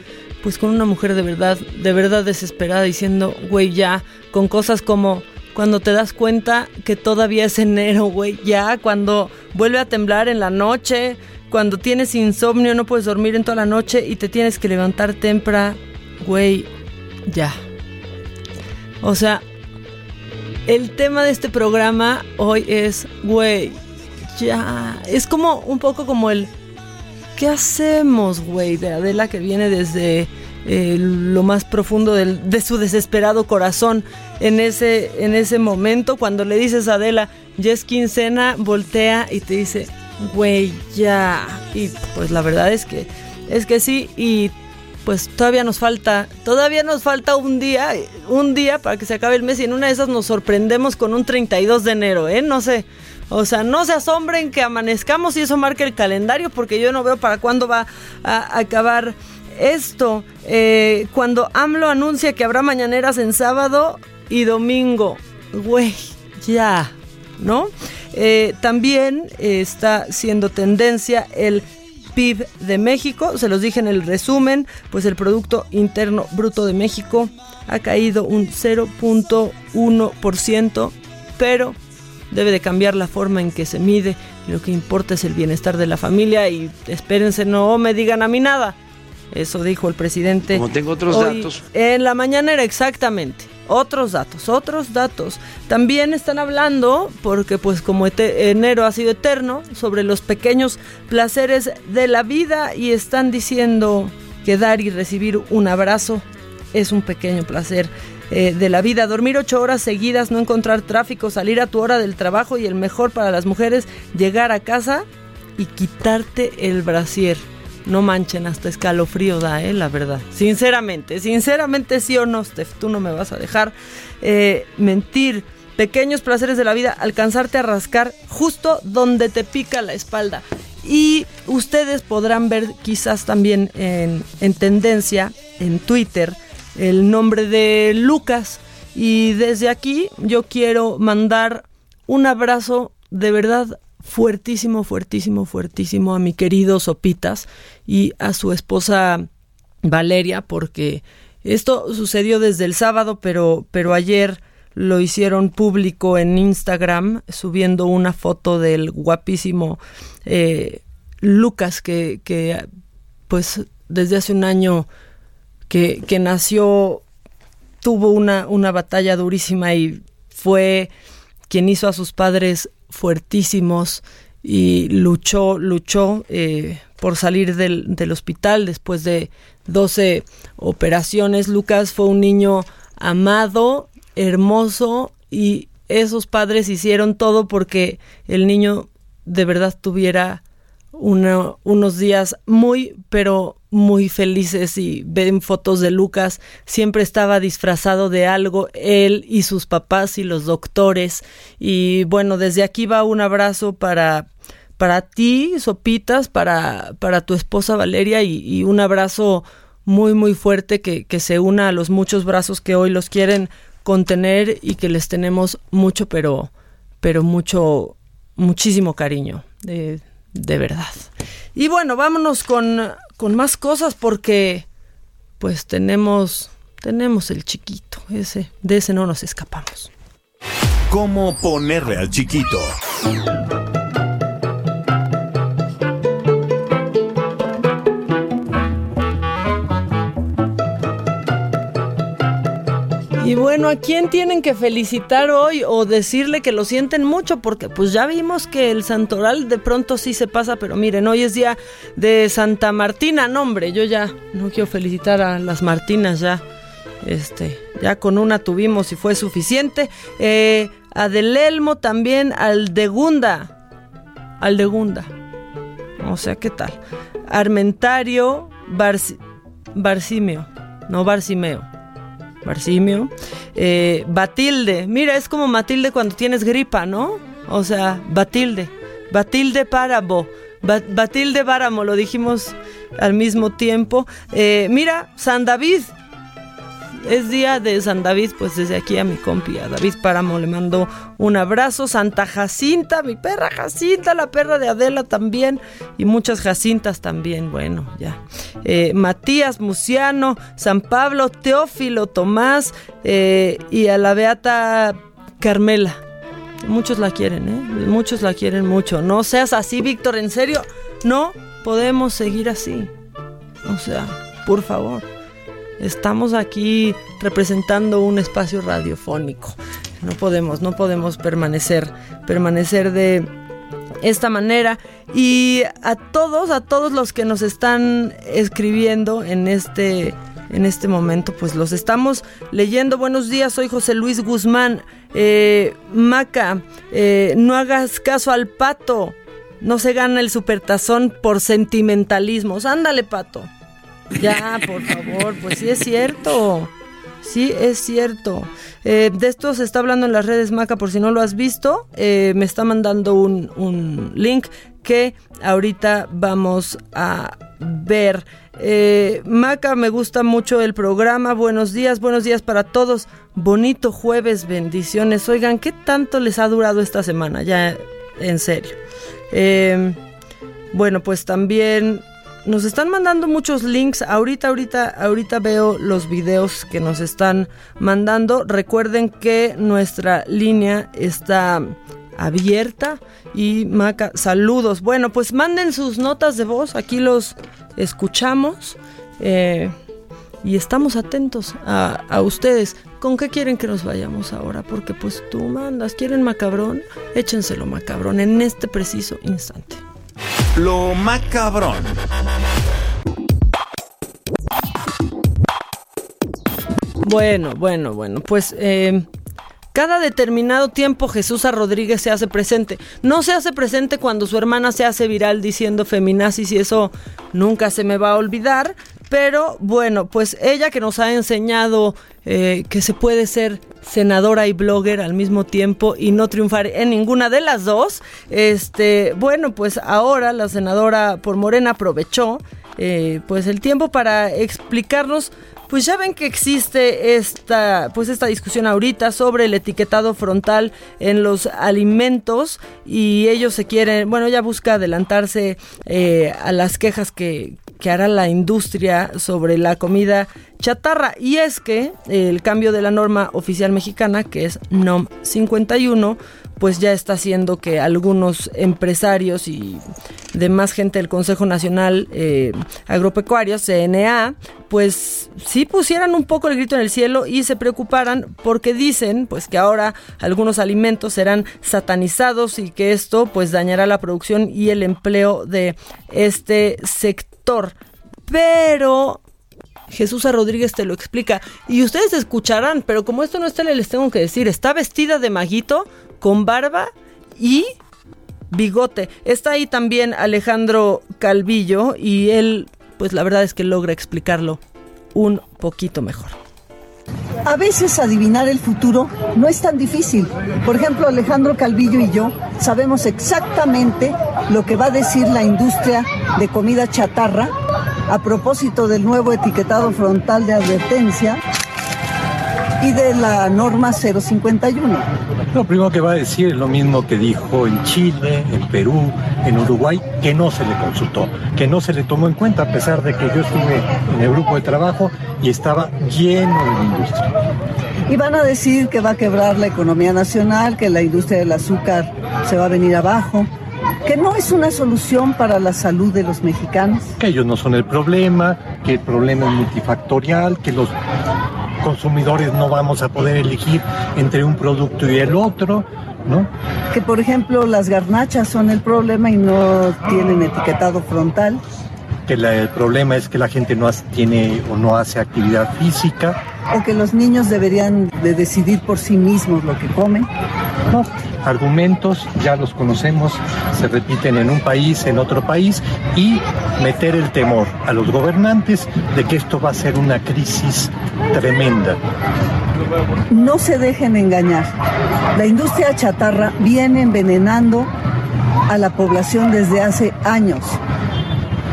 Pues con una mujer de verdad, de verdad desesperada diciendo, güey, ya. Con cosas como cuando te das cuenta que todavía es enero, güey, ya. Cuando vuelve a temblar en la noche. Cuando tienes insomnio, no puedes dormir en toda la noche y te tienes que levantar temprano, güey, ya. O sea, el tema de este programa hoy es, güey, ya. Es como un poco como el, ¿qué hacemos, güey? De Adela que viene desde eh, lo más profundo de su desesperado corazón en ese, en ese momento. Cuando le dices a Adela, ya es quincena, voltea y te dice, güey, ya. Y pues la verdad es que, es que sí. Y pues todavía nos falta, todavía nos falta un día, un día para que se acabe el mes y en una de esas nos sorprendemos con un 32 de enero, ¿eh? No sé. O sea, no se asombren que amanezcamos y eso marque el calendario porque yo no veo para cuándo va a acabar esto. Eh, cuando AMLO anuncia que habrá mañaneras en sábado y domingo, güey, ya, ¿no? Eh, también eh, está siendo tendencia el PIB de México, se los dije en el resumen, pues el Producto Interno Bruto de México ha caído un 0.1%, pero debe de cambiar la forma en que se mide lo que importa es el bienestar de la familia y espérense, no me digan a mí nada. Eso dijo el presidente. Como tengo otros hoy datos. En la mañanera, exactamente. Otros datos, otros datos. También están hablando, porque pues como enero ha sido eterno, sobre los pequeños placeres de la vida y están diciendo que dar y recibir un abrazo es un pequeño placer eh, de la vida. Dormir ocho horas seguidas, no encontrar tráfico, salir a tu hora del trabajo y el mejor para las mujeres, llegar a casa y quitarte el brasier. No manchen, hasta escalofrío da, eh, la verdad. Sinceramente, sinceramente sí o no, Steph, tú no me vas a dejar eh, mentir. Pequeños placeres de la vida, alcanzarte a rascar justo donde te pica la espalda. Y ustedes podrán ver quizás también en, en tendencia, en Twitter, el nombre de Lucas. Y desde aquí yo quiero mandar un abrazo de verdad fuertísimo, fuertísimo, fuertísimo a mi querido Sopitas y a su esposa Valeria, porque esto sucedió desde el sábado, pero, pero ayer lo hicieron público en Instagram, subiendo una foto del guapísimo eh, Lucas, que, que pues desde hace un año que, que nació tuvo una, una batalla durísima y fue quien hizo a sus padres fuertísimos y luchó, luchó eh, por salir del, del hospital después de 12 operaciones. Lucas fue un niño amado, hermoso y esos padres hicieron todo porque el niño de verdad tuviera una- unos días muy, pero muy felices y ven fotos de Lucas, siempre estaba disfrazado de algo, él y sus papás y los doctores. Y bueno, desde aquí va un abrazo para, para ti, Sopitas, para, para tu esposa Valeria y, un abrazo muy, muy fuerte que, que se una a los muchos brazos que hoy los quieren contener y que les tenemos mucho, pero, pero mucho, muchísimo cariño, de, de verdad. Y bueno, vámonos con, con más cosas porque pues tenemos, tenemos el chiquito, ese, de ese no nos escapamos. ¿Cómo ponerle al chiquito? Bueno, ¿a quién tienen que felicitar hoy o decirle que lo sienten mucho? Porque pues ya vimos que el santoral de pronto sí se pasa, pero miren, hoy es día de Santa Martina, no hombre, yo ya no quiero felicitar a las Martinas ya. Este, ya con una tuvimos y fue suficiente. Eh, a Del Elmo también, al de Gunda. Al de Gunda. O sea, ¿qué tal? Armentario Barci- Barcimeo. No Barcimeo. Eh, Batilde. Mira, es como Matilde cuando tienes gripa, ¿no? O sea, Batilde. Batilde Párabo. Ba- Batilde Báramo, lo dijimos al mismo tiempo. Eh, mira, San David. Es día de San David, pues desde aquí a mi compi, a David Páramo, le mando un abrazo. Santa Jacinta, mi perra Jacinta, la perra de Adela también, y muchas Jacintas también, bueno, ya. Eh, Matías Muciano, San Pablo, Teófilo Tomás, eh, y a la Beata Carmela. Muchos la quieren, ¿eh? Muchos la quieren mucho. No seas así, Víctor, en serio. No podemos seguir así. O sea, por favor. Estamos aquí representando un espacio radiofónico. No podemos, no podemos permanecer, permanecer de esta manera. Y a todos, a todos los que nos están escribiendo en este, en este momento, pues los estamos leyendo. Buenos días, soy José Luis Guzmán. Eh, Maca, eh, no hagas caso al pato. No se gana el supertazón por sentimentalismos. Ándale, pato. Ya, por favor, pues sí es cierto. Sí, es cierto. Eh, de esto se está hablando en las redes Maca, por si no lo has visto. eh, me está mandando un, un link que ahorita vamos a ver. Eh, Maca, me gusta mucho el programa. Buenos días, buenos días para todos. Bonito jueves, bendiciones. Oigan, ¿qué tanto les ha durado esta semana? Ya, en serio. Bueno, pues también nos están mandando muchos links. Ahorita, ahorita, ahorita veo los videos que nos están mandando. Recuerden que nuestra línea está abierta. Y Maca, saludos. Bueno, pues manden sus notas de voz. Aquí los escuchamos. Eh, y estamos atentos a, a ustedes. ¿Con qué quieren que nos vayamos ahora? Porque pues tú mandas. ¿Quieren macabrón? Échenselo macabrón en este preciso instante. Lo macabrón. Bueno, bueno, bueno, pues eh, cada determinado tiempo Jesús a Rodríguez se hace presente. No se hace presente cuando su hermana se hace viral diciendo feminazis y eso nunca se me va a olvidar. Pero bueno, pues ella que nos ha enseñado eh, que se puede ser senadora y blogger al mismo tiempo y no triunfar en ninguna de las dos, este, bueno, pues ahora la senadora por Morena aprovechó eh, pues el tiempo para explicarnos pues ya ven que existe esta, pues esta discusión ahorita sobre el etiquetado frontal en los alimentos y ellos se quieren, bueno, ella busca adelantarse eh, a las quejas que, que hará la industria sobre la comida chatarra. Y es que el cambio de la norma oficial mexicana, que es NOM 51, pues ya está haciendo que algunos empresarios y demás gente del Consejo Nacional eh, Agropecuario, CNA, pues sí pusieran un poco el grito en el cielo y se preocuparan porque dicen pues que ahora algunos alimentos serán satanizados y que esto pues dañará la producción y el empleo de este sector. Pero Jesús. Rodríguez te lo explica. Y ustedes escucharán, pero como esto no está, les tengo que decir, está vestida de maguito, con barba y bigote. Está ahí también Alejandro Calvillo y él, pues la verdad es que logra explicarlo un poquito mejor. A veces adivinar el futuro no es tan difícil. Por ejemplo, Alejandro Calvillo y yo sabemos exactamente lo que va a decir la industria de comida chatarra a propósito del nuevo etiquetado frontal de advertencia y de la norma 051. Lo primero que va a decir es lo mismo que dijo en Chile, en Perú, en Uruguay, que no se le consultó, que no se le tomó en cuenta, a pesar de que yo estuve en el grupo de trabajo y estaba lleno de la industria. Y van a decir que va a quebrar la economía nacional, que la industria del azúcar se va a venir abajo, que no es una solución para la salud de los mexicanos. Que ellos no son el problema, que el problema es multifactorial, que los consumidores no vamos a poder elegir entre un producto y el otro, ¿no? Que por ejemplo las garnachas son el problema y no tienen etiquetado frontal. Que la- el problema es que la gente no hace- tiene o no hace actividad física. O que los niños deberían de decidir por sí mismos lo que comen. No, argumentos ya los conocemos, se repiten en un país, en otro país, y meter el temor a los gobernantes de que esto va a ser una crisis tremenda. No se dejen engañar. La industria chatarra viene envenenando a la población desde hace años.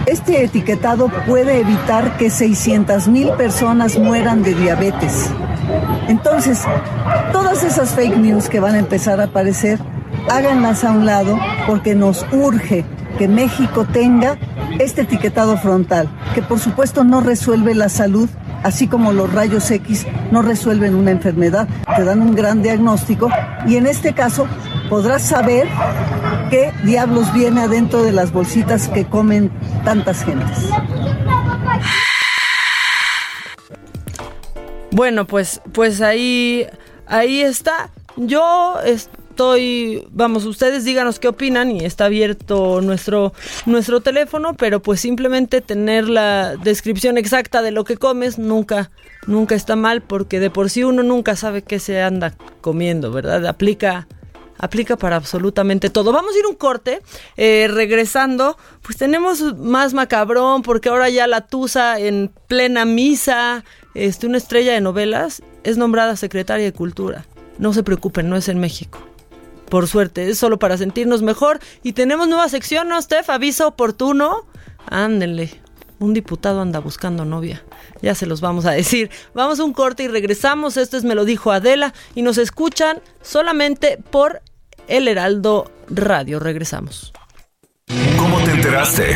Este etiquetado puede evitar que 600 mil personas mueran de diabetes. Entonces, todas esas fake news que van a empezar a aparecer, háganlas a un lado porque nos urge que México tenga este etiquetado frontal, que por supuesto no resuelve la salud, así como los rayos X no resuelven una enfermedad, te dan un gran diagnóstico y en este caso podrás saber qué diablos viene adentro de las bolsitas que comen tantas gentes. Bueno, pues, pues ahí, ahí está. Yo estoy, vamos, ustedes díganos qué opinan y está abierto nuestro, nuestro teléfono, pero pues simplemente tener la descripción exacta de lo que comes nunca, nunca está mal, porque de por sí uno nunca sabe qué se anda comiendo, ¿verdad? Aplica aplica para absolutamente todo. Vamos a ir un corte, eh, regresando, pues tenemos más macabrón, porque ahora ya la Tusa en plena misa, este, una estrella de novelas, es nombrada secretaria de Cultura. No se preocupen, no es en México. Por suerte, es solo para sentirnos mejor. Y tenemos nueva sección, ¿no, Steph? Aviso oportuno. Ándenle. Un diputado anda buscando novia. Ya se los vamos a decir. Vamos a un corte y regresamos. Esto es Me lo dijo Adela. Y nos escuchan solamente por El Heraldo Radio. Regresamos. ¿Cómo te enteraste?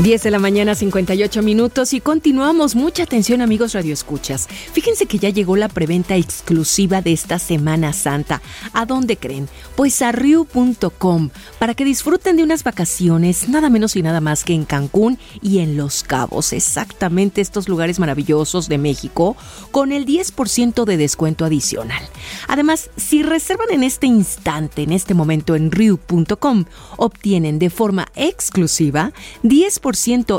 10 de la mañana, 58 minutos y continuamos. Mucha atención amigos radioescuchas. Fíjense que ya llegó la preventa exclusiva de esta Semana Santa. ¿A dónde creen? Pues a Riu.com para que disfruten de unas vacaciones nada menos y nada más que en Cancún y en Los Cabos. Exactamente estos lugares maravillosos de México con el 10% de descuento adicional. Además, si reservan en este instante, en este momento en Riu.com, obtienen de forma exclusiva 10%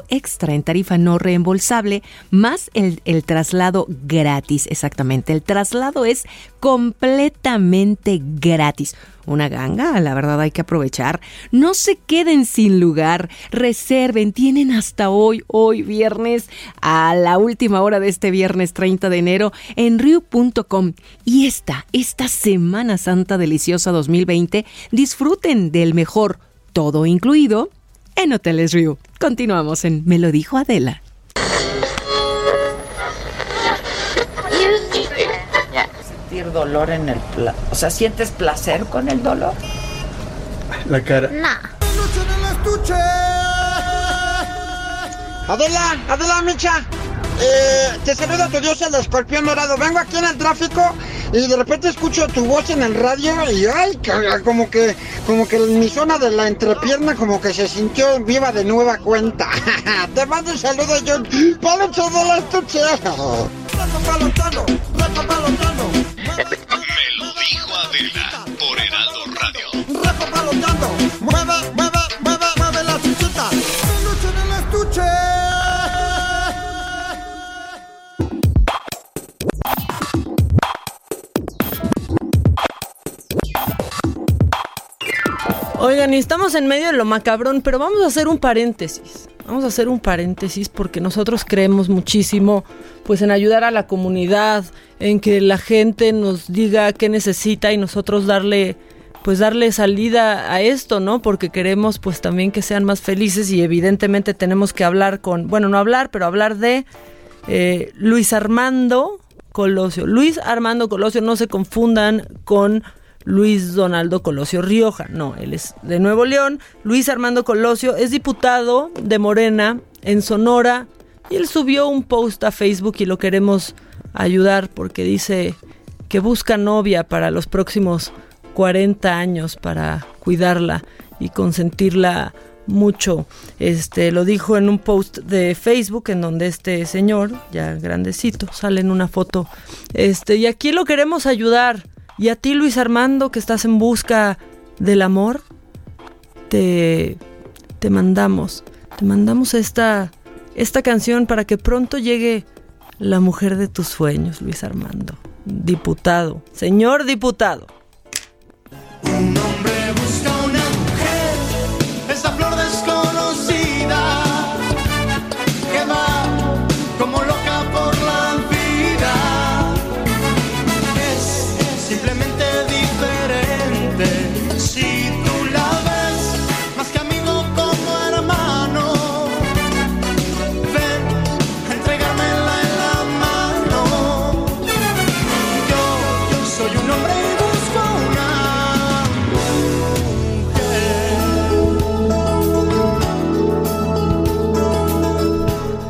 extra en tarifa no reembolsable, más el, el traslado gratis. Exactamente, el traslado es completamente gratis. Una ganga, la verdad hay que aprovechar. No se queden sin lugar, reserven, tienen hasta hoy, hoy viernes, a la última hora de este viernes 30 de enero en Riu.com. Y esta, esta Semana Santa Deliciosa 2020, disfruten del mejor todo incluido en Hoteles Rio. Continuamos en Me lo dijo Adela. Sentir dolor en el pla o sea, ¿sientes placer con el dolor? La cara. Adela, Adela Micha, eh, te saluda tu dios el escorpión dorado. Vengo aquí en el tráfico y de repente escucho tu voz en el radio y ay, como que, como que mi zona de la entrepierna como que se sintió viva de nueva cuenta. te mando un saludo, John. Palocho de la estuche. Me lo dijo Adela por Heraldo Radio. Rapapalotando, mueve, mueve, mueve, mueve la chuchita. Peluche en el estuche. Oigan, y estamos en medio de lo macabrón, pero vamos a hacer un paréntesis. Vamos a hacer un paréntesis porque nosotros creemos muchísimo pues en ayudar a la comunidad, en que la gente nos diga qué necesita y nosotros darle pues darle salida a esto, ¿no? Porque queremos pues también que sean más felices y evidentemente tenemos que hablar con, bueno, no hablar, pero hablar de eh, Luis Armando Colosio. Luis Armando Colosio, no se confundan con Luis Donaldo Colosio Rioja. No, él es de Nuevo León. Luis Armando Colosio es diputado de Morena en Sonora y él subió un post a Facebook y lo queremos ayudar porque dice que busca novia para los próximos 40 años para cuidarla y consentirla mucho. Este lo dijo en un post de Facebook en donde este señor, ya grandecito, sale en una foto. Este, y aquí lo queremos ayudar. Y a ti, Luis Armando, que estás en busca del amor, te, te mandamos, te mandamos esta, esta canción para que pronto llegue la mujer de tus sueños, Luis Armando. Diputado, señor diputado. busca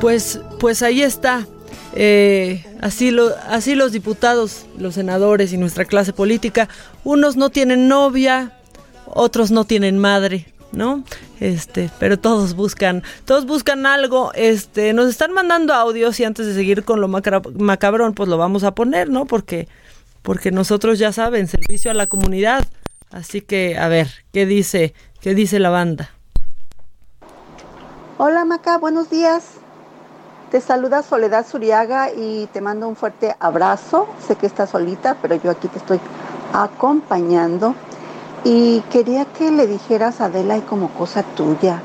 Pues, pues ahí está. Eh, así, lo, así los diputados, los senadores y nuestra clase política, unos no tienen novia, otros no tienen madre, ¿no? Este, pero todos buscan, todos buscan algo. Este, nos están mandando audios y antes de seguir con lo macabrón, pues lo vamos a poner, ¿no? Porque, porque nosotros ya saben, servicio a la comunidad. Así que, a ver, ¿qué dice, qué dice la banda? Hola Maca, buenos días. Te saluda Soledad Zuriaga y te mando un fuerte abrazo. Sé que estás solita, pero yo aquí te estoy acompañando. Y quería que le dijeras a Adela y como cosa tuya,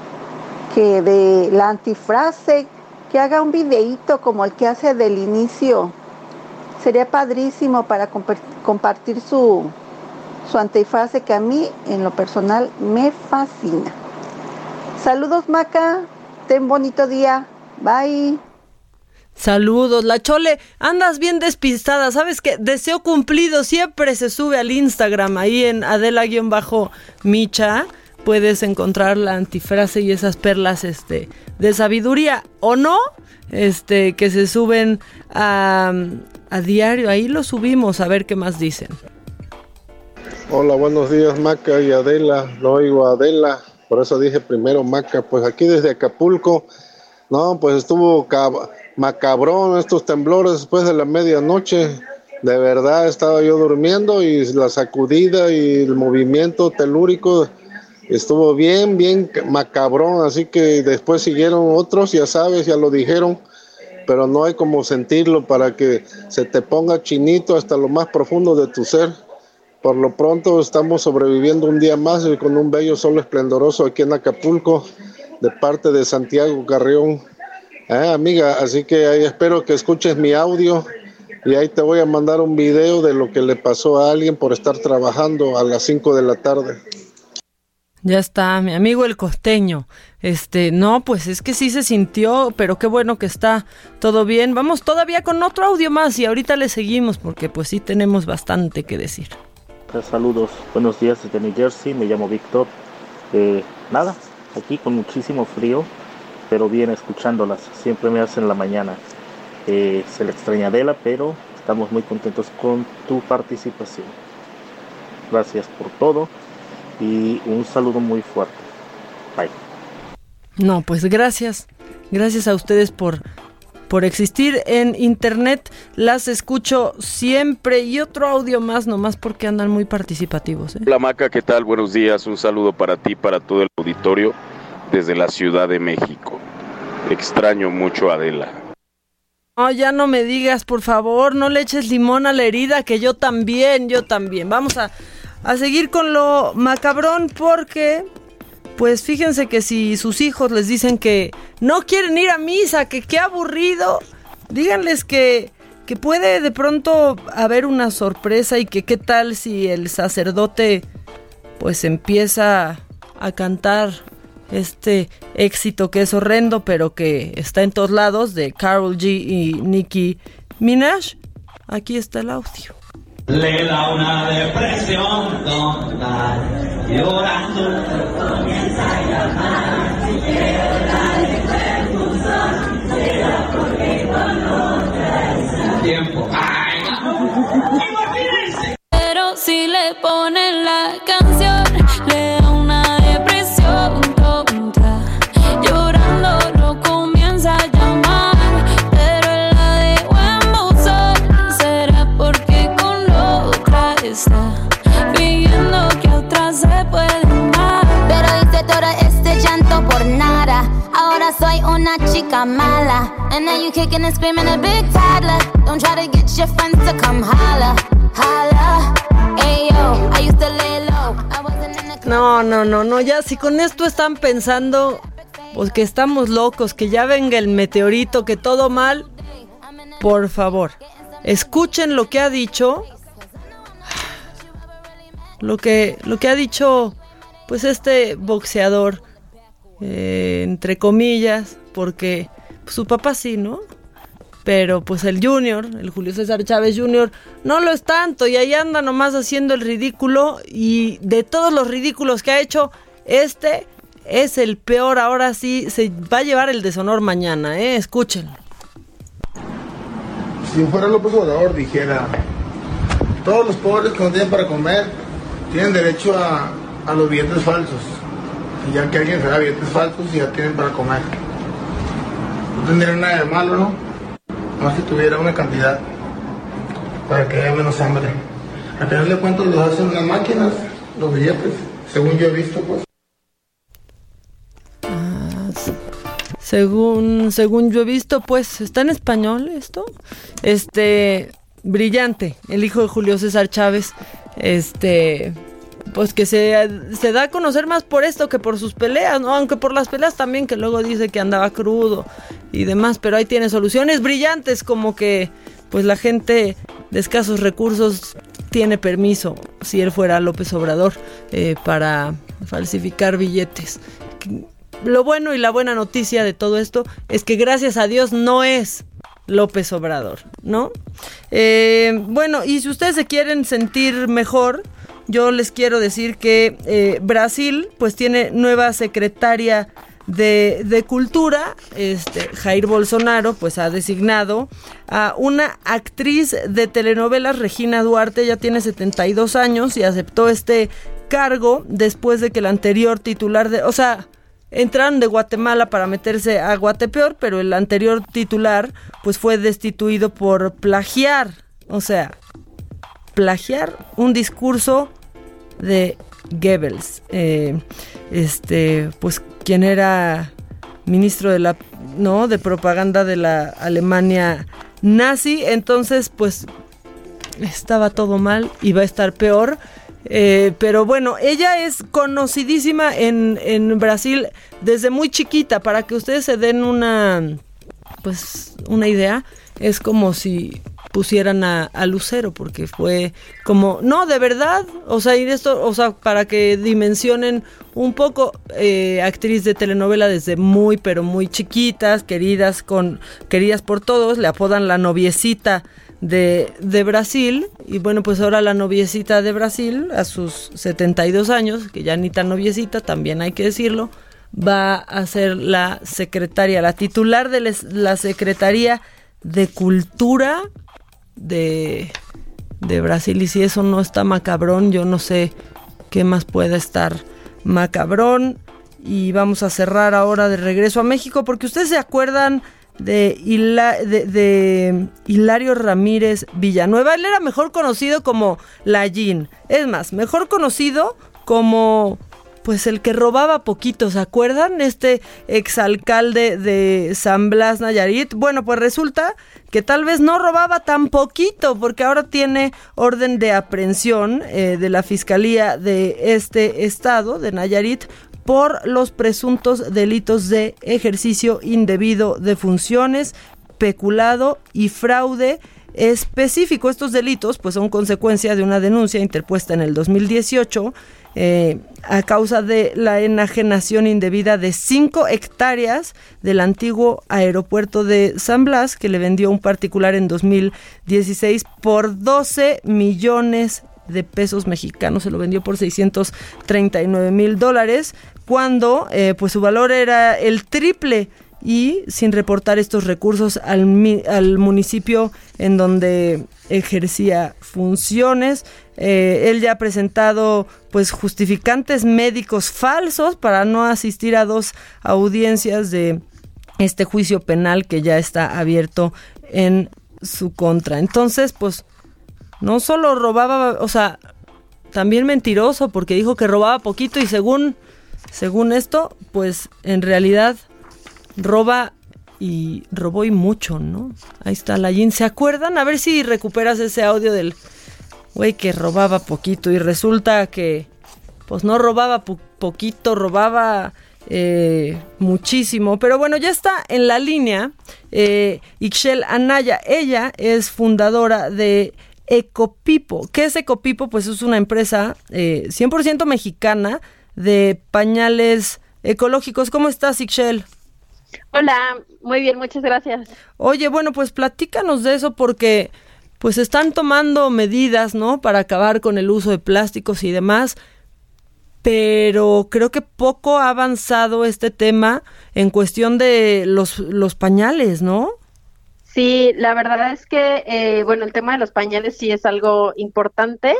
que de la antifrase, que haga un videíto como el que hace del inicio. Sería padrísimo para compa- compartir su, su antifrase que a mí en lo personal me fascina. Saludos Maca, ten bonito día. Bye. Saludos, la Chole, andas bien despistada, ¿sabes qué? Deseo cumplido siempre se sube al Instagram, ahí en Adela-Micha, puedes encontrar la antifrase y esas perlas este, de sabiduría, ¿o no? Este, que se suben a, a diario, ahí lo subimos, a ver qué más dicen. Hola, buenos días Maca y Adela. No oigo Adela, por eso dije primero Maca. Pues aquí desde Acapulco, no, pues estuvo cab- macabrón estos temblores después de la medianoche. De verdad estaba yo durmiendo y la sacudida y el movimiento telúrico estuvo bien, bien macabrón. Así que después siguieron otros, ya sabes, ya lo dijeron pero no hay como sentirlo para que se te ponga chinito hasta lo más profundo de tu ser. Por lo pronto estamos sobreviviendo un día más y con un bello sol esplendoroso aquí en Acapulco de parte de Santiago Carrión. Eh, amiga, así que ahí espero que escuches mi audio y ahí te voy a mandar un video de lo que le pasó a alguien por estar trabajando a las 5 de la tarde. Ya está, mi amigo el costeño. Este, no, pues es que sí se sintió, pero qué bueno que está todo bien. Vamos todavía con otro audio más y ahorita le seguimos porque pues sí tenemos bastante que decir. Saludos, buenos días desde New Jersey, me llamo Víctor. Eh, nada, aquí con muchísimo frío, pero bien escuchándolas, siempre me hacen la mañana. Eh, se le extraña Adela, pero estamos muy contentos con tu participación. Gracias por todo y un saludo muy fuerte. Bye. No, pues gracias. Gracias a ustedes por, por existir en internet. Las escucho siempre y otro audio más, nomás porque andan muy participativos. ¿eh? Hola Maca, ¿qué tal? Buenos días, un saludo para ti, para todo el auditorio desde la Ciudad de México. Extraño mucho a Adela. No, ya no me digas, por favor, no le eches limón a la herida, que yo también, yo también. Vamos a, a seguir con lo macabrón porque, pues fíjense que si sus hijos les dicen que no quieren ir a misa, que qué aburrido, díganles que, que puede de pronto haber una sorpresa y que qué tal si el sacerdote pues empieza a cantar este éxito que es horrendo pero que está en todos lados de Carol G y Nicki Minaj. Aquí está el audio. Le da una depresión tonta, llorando comienza a llamar. Si quiero darle percusión, será porque conoces tiempo. Pero si le ponen la canción, le soy un una chica mala. And now you kicking and screaming a big toddler. Don't try to get your friends to come holla, holla. Ayo, I used to lay low. I wasn't in the No, no, no, no, ya si con esto están pensando, pues que estamos locos, que ya venga el meteorito, que todo mal, por favor, escuchen lo que ha dicho, lo que, lo que ha dicho, pues este boxeador, eh, entre comillas, porque su papá sí, ¿no? Pero pues el Junior, el Julio César Chávez Junior, no lo es tanto y ahí anda nomás haciendo el ridículo y de todos los ridículos que ha hecho, este es el peor, ahora sí, se va a llevar el deshonor mañana, ¿eh? Escúchenlo. Si fuera López Obrador dijera, todos los pobres que no tienen para comer tienen derecho a, a los billetes falsos. Y ya que alguien se da billetes falsos y ya tienen para comer. No tendría nada de malo, ¿no? Más que tuviera una cantidad para que haya menos hambre. Al final de cuentas los hacen las máquinas, los billetes, según yo he visto, pues. Según, según yo he visto, pues, ¿está en español esto? Este, brillante, el hijo de Julio César Chávez, este, pues que se, se da a conocer más por esto que por sus peleas, ¿no? Aunque por las peleas también, que luego dice que andaba crudo y demás, pero ahí tiene soluciones brillantes, como que, pues la gente de escasos recursos tiene permiso, si él fuera López Obrador, eh, para falsificar billetes lo bueno y la buena noticia de todo esto es que gracias a Dios no es López Obrador, ¿no? Eh, bueno, y si ustedes se quieren sentir mejor, yo les quiero decir que eh, Brasil pues tiene nueva secretaria de, de, cultura, este, Jair Bolsonaro pues ha designado a una actriz de telenovelas, Regina Duarte, ya tiene 72 años y aceptó este cargo después de que el anterior titular de, o sea, entraron de Guatemala para meterse a Guatepeor, pero el anterior titular pues fue destituido por plagiar, o sea, plagiar un discurso de Goebbels, eh, este, pues quien era ministro de la, no, de propaganda de la Alemania nazi, entonces pues estaba todo mal, iba a estar peor. Eh, pero bueno, ella es conocidísima en, en Brasil desde muy chiquita, para que ustedes se den una, pues, una idea. Es como si pusieran a, Lucero, porque fue como, no, de verdad, o sea, y esto, o sea, para que dimensionen un poco, eh, actriz de telenovela desde muy, pero muy chiquitas, queridas con, queridas por todos, le apodan la noviecita de, de, Brasil. Y bueno, pues ahora la noviecita de Brasil, a sus 72 años, que ya ni tan noviecita, también hay que decirlo, va a ser la secretaria, la titular de la Secretaría de Cultura de, de Brasil. Y si eso no está macabrón, yo no sé qué más puede estar macabrón. Y vamos a cerrar ahora de regreso a México, porque ustedes se acuerdan de, Hila, de, de, Hilario Ramírez Villanueva. Él era mejor conocido como Lallín. Es más, mejor conocido como pues el que robaba poquito, ¿se acuerdan? Este exalcalde de San Blas Nayarit. Bueno, pues resulta que tal vez no robaba tan poquito, porque ahora tiene orden de aprehensión eh, de la Fiscalía de este estado, de Nayarit, por los presuntos delitos de ejercicio indebido de funciones, peculado y fraude específico. Estos delitos pues son consecuencia de una denuncia interpuesta en el 2018 eh, a causa de la enajenación indebida de 5 hectáreas del antiguo aeropuerto de San Blas que le vendió un particular en 2016 por 12 millones de pesos mexicanos, se lo vendió por 639 mil dólares, cuando eh, pues su valor era el triple y sin reportar estos recursos al, al municipio en donde ejercía funciones. Eh, él ya ha presentado pues justificantes médicos falsos para no asistir a dos audiencias de este juicio penal que ya está abierto en su contra. Entonces, pues no solo robaba, o sea, también mentiroso porque dijo que robaba poquito y según según esto, pues en realidad roba y robó y mucho, ¿no? Ahí está la Jean. ¿Se acuerdan? A ver si recuperas ese audio del güey que robaba poquito y resulta que pues no robaba po- poquito, robaba eh, muchísimo. Pero bueno, ya está en la línea eh, Ixchel Anaya. Ella es fundadora de Ecopipo. ¿Qué es Ecopipo? Pues es una empresa eh, 100% mexicana de pañales ecológicos. ¿Cómo estás, Ixchel? Hola, muy bien, muchas gracias. Oye, bueno, pues platícanos de eso porque pues están tomando medidas, ¿no? Para acabar con el uso de plásticos y demás, pero creo que poco ha avanzado este tema en cuestión de los, los pañales, ¿no? Sí, la verdad es que, eh, bueno, el tema de los pañales sí es algo importante.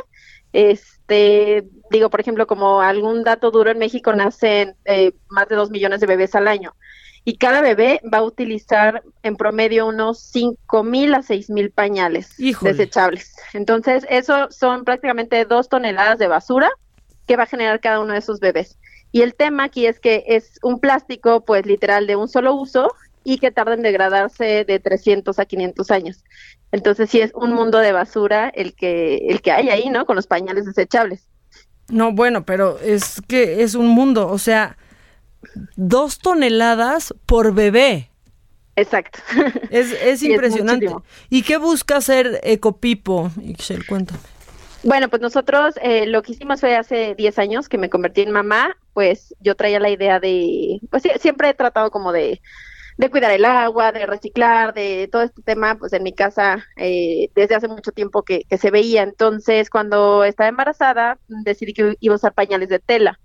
Este, digo, por ejemplo, como algún dato duro en México nacen eh, más de dos millones de bebés al año y cada bebé va a utilizar en promedio unos cinco mil a seis mil pañales Híjole. desechables. Entonces, eso son prácticamente dos toneladas de basura que va a generar cada uno de esos bebés. Y el tema aquí es que es un plástico, pues literal, de un solo uso y que tarda en degradarse de 300 a 500 años. Entonces sí es un mundo de basura el que el que hay ahí, ¿no? Con los pañales desechables. No, bueno, pero es que es un mundo, o sea, dos toneladas por bebé. Exacto. Es, es Sí, impresionante. ¿Y qué busca hacer Ecopipo? Ixchel, cuéntame. Bueno, pues nosotros eh, lo que hicimos fue hace 10 años que me convertí en mamá, pues yo traía la idea de, pues siempre he tratado como de, de cuidar el agua, de reciclar, de todo este tema, pues en mi casa eh, desde hace mucho tiempo que, que se veía. Entonces, cuando estaba embarazada, decidí que iba a usar pañales de tela,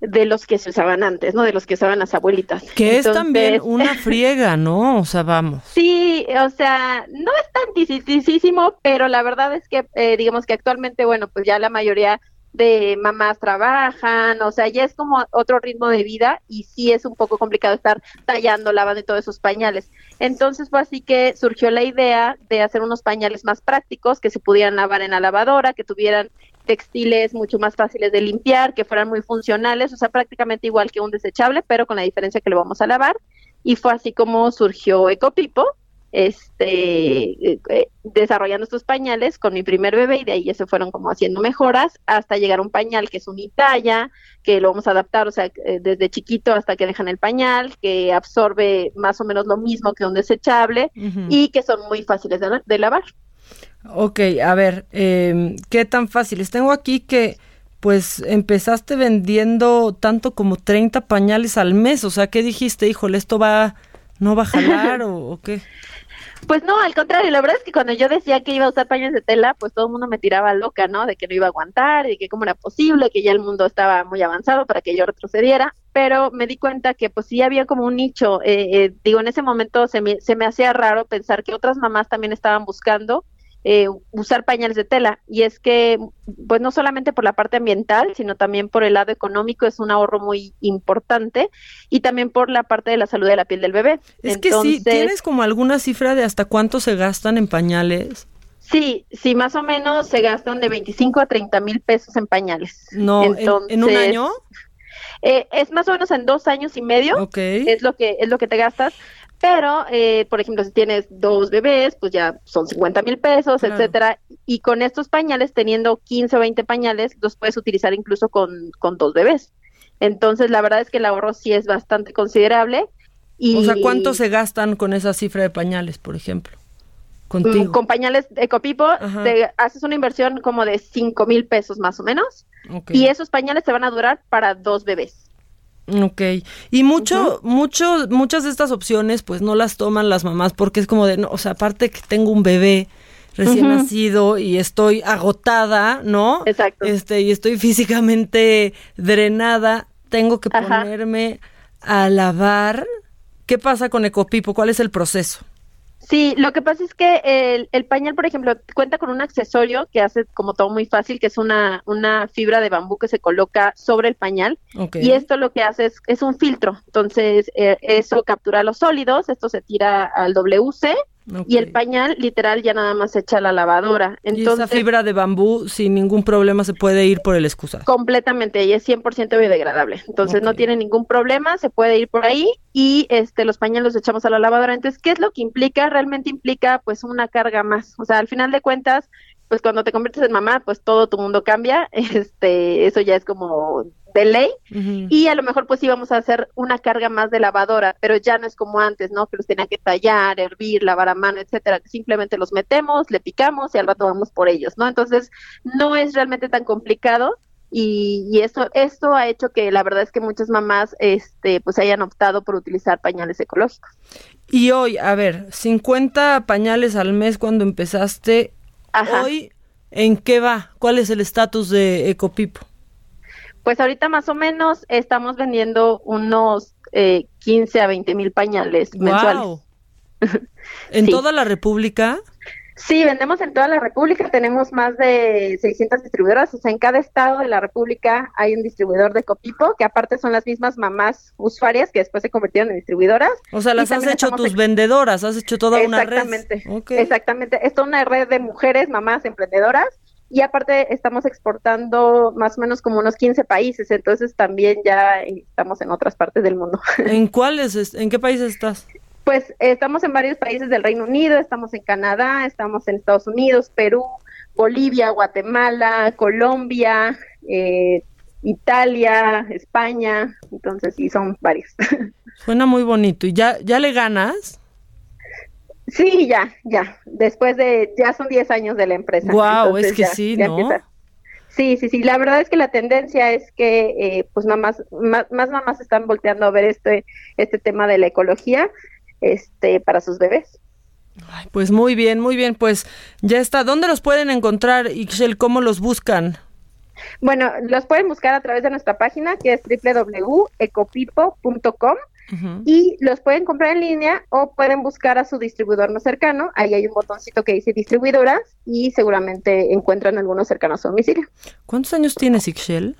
de los que se usaban antes, ¿no? De los que usaban las abuelitas. Que es también una friega, ¿no? O sea, vamos. Sí, o sea, no es tan dificilísimo, pero la verdad es que, eh, digamos que actualmente, bueno, pues ya la mayoría de mamás trabajan, o sea, ya es como otro ritmo de vida y sí es un poco complicado estar tallando, lavando y todos esos pañales. Entonces fue así que surgió la idea de hacer unos pañales más prácticos que se pudieran lavar en la lavadora, que tuvieran textiles mucho más fáciles de limpiar, que fueran muy funcionales, o sea, prácticamente igual que un desechable, pero con la diferencia que lo vamos a lavar. Y fue así como surgió Ecopipo, este, eh, eh, desarrollando estos pañales con mi primer bebé y de ahí ya se fueron como haciendo mejoras hasta llegar a un pañal que es unitalla, que lo vamos a adaptar, o sea, eh, desde chiquito hasta que dejan el pañal, que absorbe más o menos lo mismo que un desechable y que son muy fáciles de, de lavar. Ok, a ver, eh, ¿qué tan fáciles? Tengo aquí que, pues, empezaste vendiendo tanto como 30 pañales al mes. O sea, ¿qué dijiste? Híjole, ¿esto va, no va a jalar o, o qué? Pues no, al contrario, la verdad es que cuando yo decía que iba a usar pañales de tela, pues todo el mundo me tiraba loca, ¿no? De que no iba a aguantar, de que cómo era posible, que ya el mundo estaba muy avanzado para que yo retrocediera, pero me di cuenta que pues sí había como un nicho, eh, eh, digo, en ese momento se me, se me hacía raro pensar que otras mamás también estaban buscando eh, usar pañales de tela, y es que pues no solamente por la parte ambiental, sino también por el lado económico es un ahorro muy importante, y también por la parte de la salud de la piel del bebé. Es que sí, Entonces, ¿tienes como alguna cifra de hasta cuánto se gastan en pañales? Sí, sí, más o menos se gastan de 25 a 30 mil pesos en pañales. No, ¿en- en un año? eh, es más o menos en dos años y medio. Es lo que es lo que te gastas. Pero, eh, por ejemplo, si tienes dos bebés, pues ya son 50 mil pesos, Claro. etcétera. Y con estos pañales, teniendo 15 o 20 pañales, los puedes utilizar incluso con, con dos bebés. Entonces, la verdad es que el ahorro sí es bastante considerable. Y O sea, ¿cuánto se gastan con esa cifra de pañales, por ejemplo? Mm, Contigo. Con pañales Ecopipo, te haces una inversión como de 5 mil pesos más o menos. Y esos pañales te van a durar para dos bebés. Ok. Y mucho, mucho, muchas de estas opciones, pues no las toman las mamás porque es como de, no, o sea, aparte que tengo un bebé recién nacido y estoy agotada, ¿no? Exacto. Este, y estoy físicamente drenada, tengo que Ajá. ponerme a lavar. ¿Qué pasa con Ecopipo? ¿Cuál es el proceso? Sí, lo que pasa es que el, el pañal, por ejemplo, cuenta con un accesorio que hace como todo muy fácil, que es una, una fibra de bambú que se coloca sobre el pañal. Y esto lo que hace es, es un filtro. Entonces, eh, eso captura los sólidos, esto se tira al WC y el pañal literal ya nada más se echa a la lavadora. y Entonces, esa fibra de bambú sin ningún problema se puede ir por el excusado. completamente y es 100% biodegradable. Entonces no tiene ningún problema, se puede ir por ahí y este los pañales los echamos a la lavadora. Entonces, ¿qué es lo que implica? Realmente implica pues una carga más. O sea, al final de cuentas, pues cuando te conviertes en mamá, pues todo tu mundo cambia. Este, eso ya es como de ley y a lo mejor pues íbamos a hacer una carga más de lavadora, pero ya no es como antes, ¿no? Que los tenían que tallar, hervir, lavar a mano, etcétera. Simplemente los metemos, le picamos y al rato vamos por ellos, ¿no? Entonces, no es realmente tan complicado y, y esto, esto ha hecho que la verdad es que muchas mamás este, pues hayan optado por utilizar pañales ecológicos. Y hoy, a ver, 50 pañales al mes cuando empezaste. Hoy, ¿en qué va? ¿Cuál es el estatus de Ecopipo? Pues ahorita más o menos estamos vendiendo unos eh, 15 a 20 mil pañales mensuales. ¿En Sí. toda la República? Sí, vendemos en toda la República, tenemos más de 600 distribuidoras, o sea, en cada estado de la República hay un distribuidor de Copipo, que aparte son las mismas mamás usuarias que después se convirtieron en distribuidoras. O sea, las has hecho tus vendedoras, has hecho toda una red. Exactamente, exactamente. Esto es una red de mujeres, mamás emprendedoras, y aparte estamos exportando más o menos como unos 15 países, entonces también ya estamos en otras partes del mundo. ¿En cuáles? es- ¿En qué país estás? Pues eh, estamos en varios países del Reino Unido, estamos en Canadá, estamos en Estados Unidos, Perú, Bolivia, Guatemala, Colombia, eh, Italia, España, entonces sí, son varios. Suena muy bonito. ¿Y ya, ya le ganas? Sí, ya, ya. Después de, ya son 10 años de la empresa. Guau, entonces es que ya- sí, ya ¿no? empieza. Sí, sí, sí. La verdad es que la tendencia es que, eh, pues, mamás, más, más mamás están volteando a ver este, este tema de la ecología, este, para sus bebés. Pues muy bien, muy bien. Pues ya está. ¿Dónde los pueden encontrar, Ixchel? ¿Cómo los buscan? Bueno, los pueden buscar a través de nuestra página que es www.ecopipo.com y los pueden comprar en línea o pueden buscar a su distribuidor más cercano. Ahí hay un botoncito que dice distribuidoras y seguramente encuentran algunos cercanos a su domicilio. ¿Cuántos años tienes, Ixchel?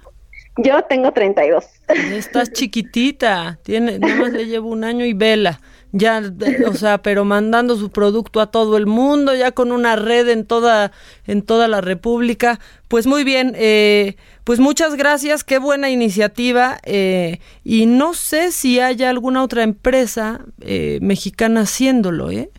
Yo tengo 32. Estás chiquitita. Tiene, nada más le llevo un año y vela. Ya, o sea, pero mandando su producto a todo el mundo, ya con una red en toda, en toda la República. Pues muy bien, eh, pues muchas gracias, qué buena iniciativa. eh, y no sé si haya alguna otra empresa eh, mexicana haciéndolo, ¿eh?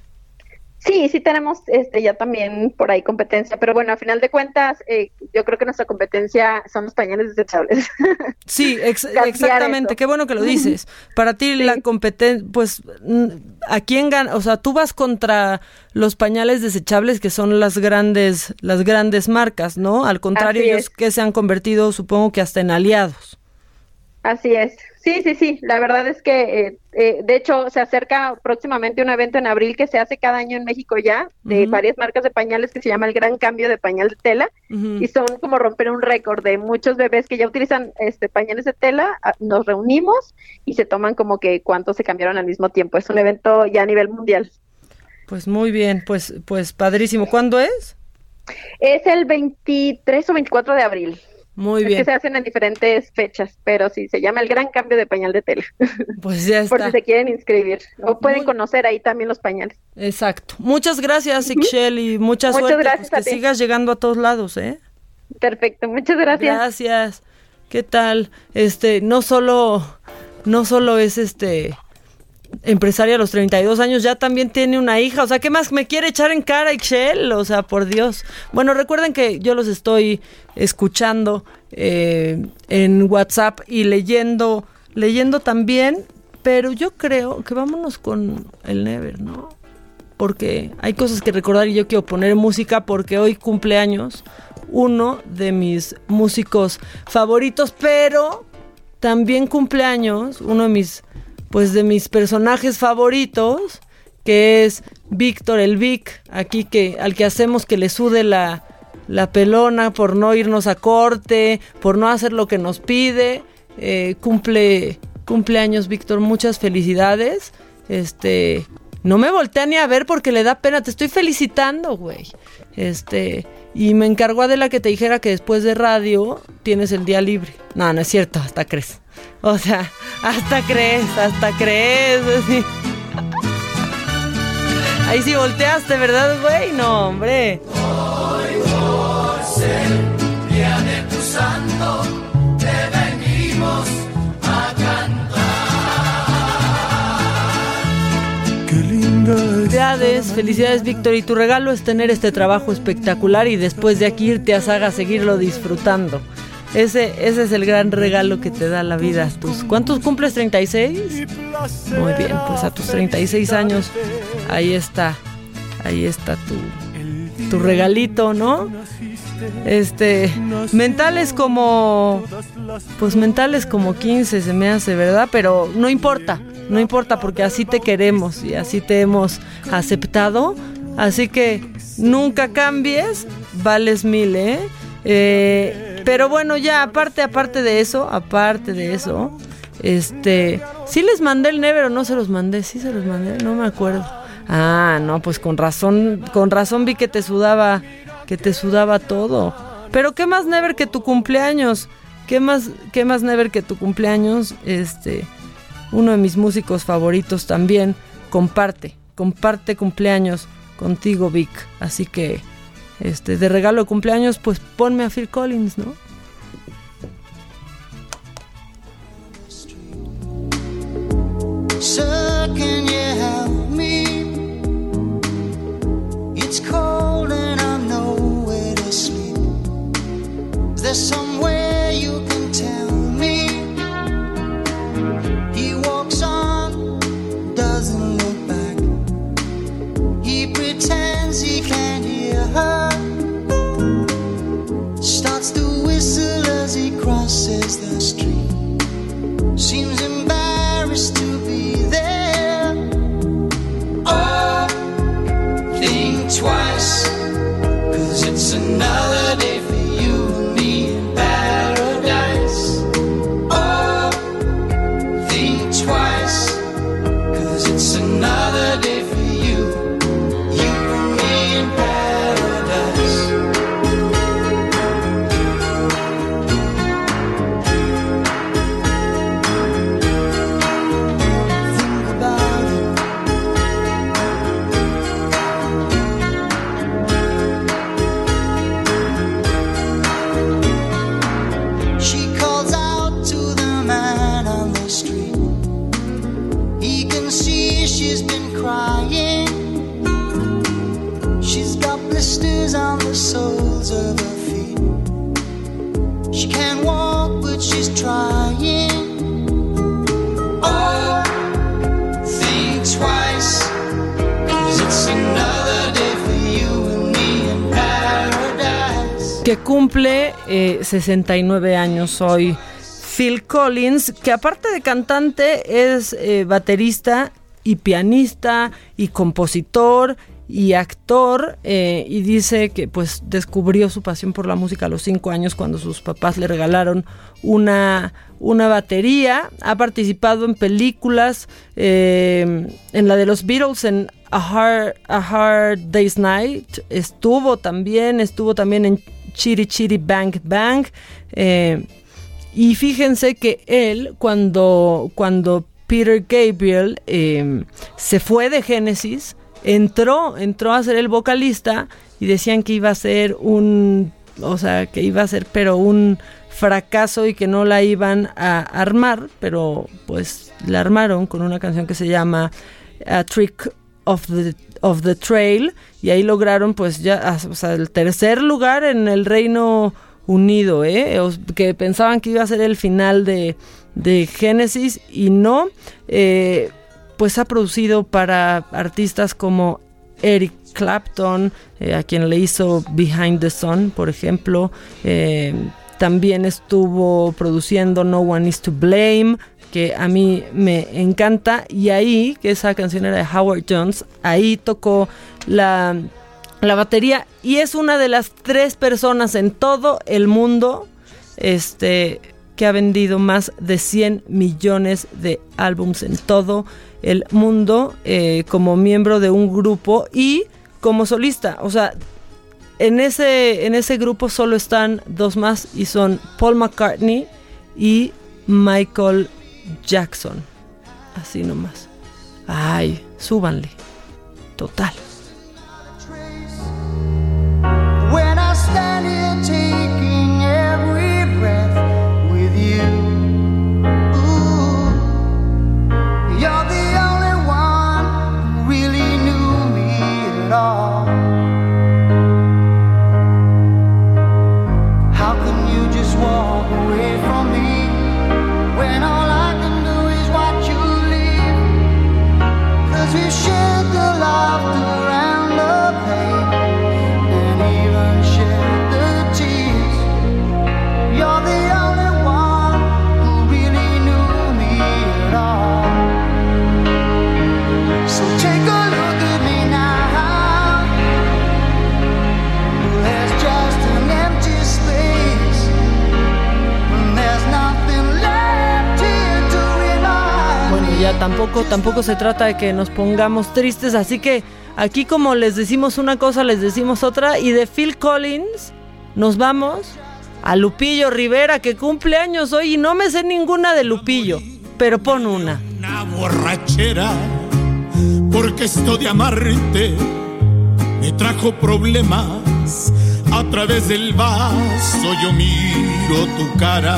Sí, sí tenemos este ya también por ahí competencia, pero bueno, a final de cuentas, eh, yo creo que nuestra competencia son los pañales desechables. Sí, ex- exactamente. eso. Qué bueno que lo dices. Para ti la competencia, pues, mm, ¿a quién gana? O sea, tú vas contra los pañales desechables que son las grandes, las grandes marcas, ¿no? Al contrario, ellos que se han convertido, supongo que hasta en aliados. Así es. Sí, sí, sí. La verdad es que, eh, eh, de hecho, se acerca próximamente un evento en abril que se hace cada año en México ya, de varias marcas de pañales que se llama el Gran Cambio de Pañal de Tela. Y son como romper un récord de muchos bebés que ya utilizan este pañales de tela. ah, Nos reunimos y se toman como que cuántos se cambiaron al mismo tiempo. Es un evento ya a nivel mundial. Pues muy bien, pues, pues padrísimo. ¿Cuándo es? Es el 23 o 24 de abril. Muy es bien. que se hacen en diferentes fechas, pero sí, se llama el Gran Cambio de Pañal de Tela. Pues ya Por está. si se quieren inscribir. O pueden conocer ahí también los pañales. Exacto. Muchas gracias, Ixchel, y mucha Muchas suerte. gracias pues, que ti. sigas llegando a todos lados, ¿eh? Perfecto, muchas gracias. Gracias. ¿Qué tal? Este, no solo, no solo es este empresaria a los 32 años, ya también tiene una hija. O sea, ¿qué más me quiere echar en cara, Ixchel? O sea, por Dios. Bueno, recuerden que yo los estoy escuchando eh, en WhatsApp y leyendo, leyendo también, pero yo creo que vámonos con el Never, ¿no? porque hay cosas que recordar y yo quiero poner música porque hoy cumpleaños uno de mis músicos favoritos, pero también cumpleaños uno de mis pues de mis personajes favoritos, que es Víctor el Vic, aquí que al que hacemos que le sude la la pelona por no irnos a corte, por no hacer lo que nos pide. Eh, cumple cumpleaños Víctor, muchas felicidades. Este, no me voltea ni a ver porque le da pena, te estoy felicitando, güey. Este, y me encargó Adela que te dijera que después de radio tienes el día libre. No, no es cierto, hasta crees. O sea, hasta crees, hasta crees. así. Ahí sí volteaste, ¿verdad, güey? No, hombre. Hoy por Felicidades, felicidades Víctor. Y tu regalo es tener este trabajo espectacular y después de aquí irte a Saga a seguirlo disfrutando. Ese, ese es el gran regalo que te da la vida. Tus, ¿Cuántos cumples? ¿36? Muy bien, pues a tus 36 años, ahí está, ahí está tu, tu regalito, ¿no? Este, mentales como, pues mentales como 15 se me hace, ¿verdad? Pero no importa, no importa porque así te queremos y así te hemos aceptado. Así que nunca cambies, vales mil, ¿eh? Eh, pero bueno, ya aparte, aparte de eso, aparte de eso, este, sí les mandé el Never o no se los mandé, sí se los mandé, no me acuerdo. Ah, no, pues con razón, con razón vi que te sudaba, que te sudaba todo. Pero qué más Never que tu cumpleaños, qué más, qué más Never que tu cumpleaños, este, uno de mis músicos favoritos también comparte, comparte cumpleaños contigo Vic, así que este, de regalo de cumpleaños, pues ponme a Phil Collins, ¿no? Sir, can you help me? It's cold and I'm nowhere to sleep. Is there somewhere you can tell pretends he can't hear her. Starts to whistle as he crosses the que cumple eh, 69 años hoy. Phil Collins, que aparte de cantante es eh, baterista y pianista y compositor y actor eh, y dice que pues descubrió su pasión por la música a los cinco años cuando sus papás le regalaron una, una batería. Ha participado en películas, eh, en la de los Beatles, en A Hard, A Hard Day's Night. Estuvo también, estuvo también en Chiri Chiri Bang Bang. eh, y fíjense que él, cuando, cuando Peter Gabriel eh, se fue de Genesis, entró, entró a ser el vocalista y decían que iba a ser un, o sea, que iba a ser pero un fracaso y que no la iban a armar, pero pues la armaron con una canción que se llama A Trick of the, of the Trail y ahí lograron pues ya, o sea, el tercer lugar en el Reino Unido, ¿eh? Que pensaban que iba a ser el final de, de Genesis y no, eh, pues ha producido para artistas como Eric Clapton, eh, a quien le hizo Behind the Sun, por ejemplo, también estuvo produciendo No One Is to Blame, que a mí me encanta, y ahí, que esa canción era de Howard Jones, ahí tocó la, la batería y es una de las tres personas en todo el mundo este, que ha vendido más de 100 millones de álbums en todo el mundo eh, como miembro de un grupo y como solista. O sea, en ese, en ese grupo solo están dos más y son Paul McCartney y Michael Jackson. Así nomás. Ay, súbanle. total. Tampoco, tampoco se trata de que nos pongamos tristes, así que aquí como les decimos una cosa, les decimos otra, y de Phil Collins nos vamos a Lupillo Rivera, que cumple años hoy, y no me sé ninguna de Lupillo, pero pon una. una borrachera, porque esto de amarte me trajo problemas. A través del vaso yo miro tu cara,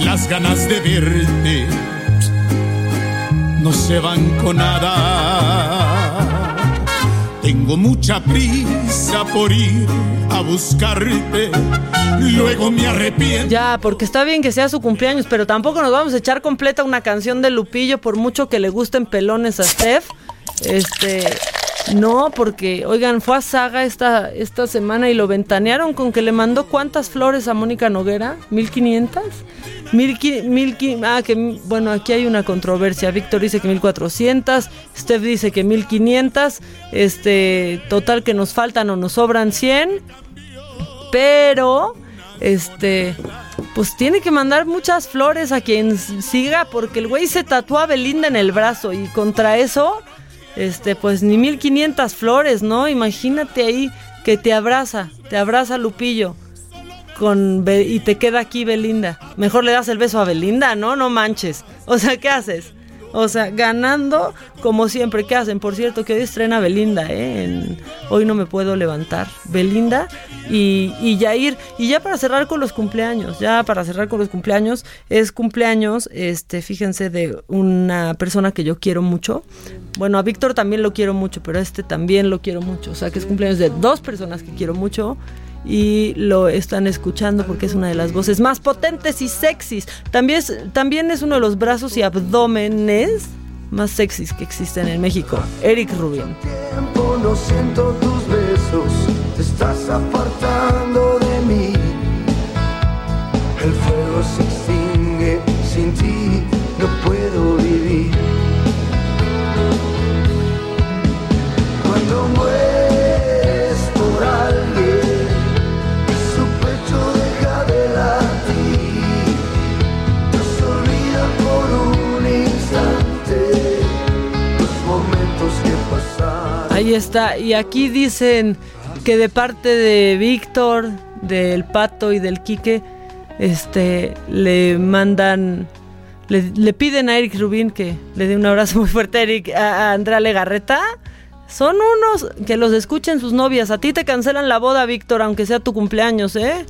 las ganas de verte no se van con nada. Tengo mucha prisa por ir a buscarte, luego me arrepiento. Ya, porque está bien que sea su cumpleaños, pero tampoco nos vamos a echar completa una canción de Lupillo por mucho que le gusten pelones a Steph. Este, no, porque, oigan, fue a Saga esta, esta semana y lo ventanearon con que le mandó cuántas flores a Mónica Noguera, 1500. Mil, mil, ah, que bueno, aquí hay una controversia. Víctor dice que 1400, Steph dice que 1500. Este, total que nos faltan o nos sobran 100. Pero, este, pues tiene que mandar muchas flores a quien siga, porque el güey se tatuó a Belinda en el brazo y contra eso, este, pues ni 1500 flores, ¿no? Imagínate ahí que te abraza, te abraza Lupillo. Con y te queda aquí Belinda. Mejor le das el beso a Belinda, ¿no? No manches. O sea, ¿qué haces? O sea, ganando como siempre. ¿Qué hacen? Por cierto, que hoy estrena Belinda, ¿eh? Hoy no me puedo levantar. Belinda y, y Yair. Y ya para cerrar con los cumpleaños, ya para cerrar con los cumpleaños, es cumpleaños, este, fíjense, de una persona que yo quiero mucho. Bueno, a Víctor también lo quiero mucho, pero a este también lo quiero mucho. O sea, que es cumpleaños de dos personas que quiero mucho y lo están escuchando porque es una de las voces más potentes y sexys. También es, también es uno de los brazos y abdómenes más sexys que existen en México. Eric Rubin. no siento tus besos, te estás apartando de mí. El fuego se Ahí está. Y aquí dicen que de parte de Víctor, del Pato y del Quique, este, le mandan, le, piden a Eric Rubin que le dé un abrazo muy fuerte a, Eric, a Andrea Legarreta. Son unos que los escuchen sus novias. A ti te cancelan la boda, Víctor, aunque sea tu cumpleaños, ¿eh?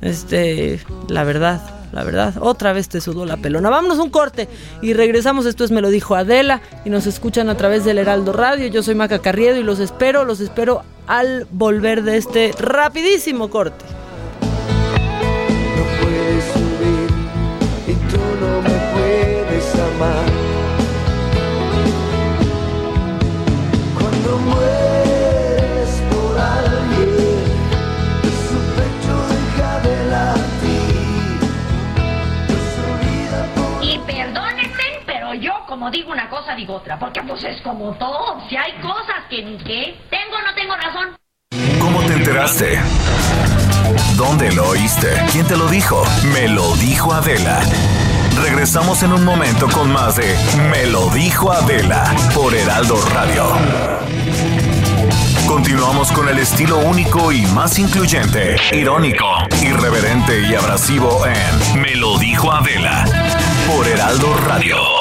Este, la verdad, la verdad, otra vez te sudó la pelona. Vámonos un corte y regresamos. Esto es Me lo dijo Adela y nos escuchan a través del Heraldo Radio. Yo soy Maca Carriedo y los espero, los espero al volver de este rapidísimo corte. Digo una cosa digo otra, porque pues es como todo, si hay cosas que ni qué, tengo o no tengo razón. ¿Cómo te enteraste? ¿Dónde lo oíste? ¿Quién te lo dijo? Me lo dijo Adela. Regresamos en un momento con más de Me lo dijo Adela por Heraldo Radio. Continuamos con el estilo único y más incluyente, irónico, irreverente y abrasivo en Me lo dijo Adela por Heraldo Radio.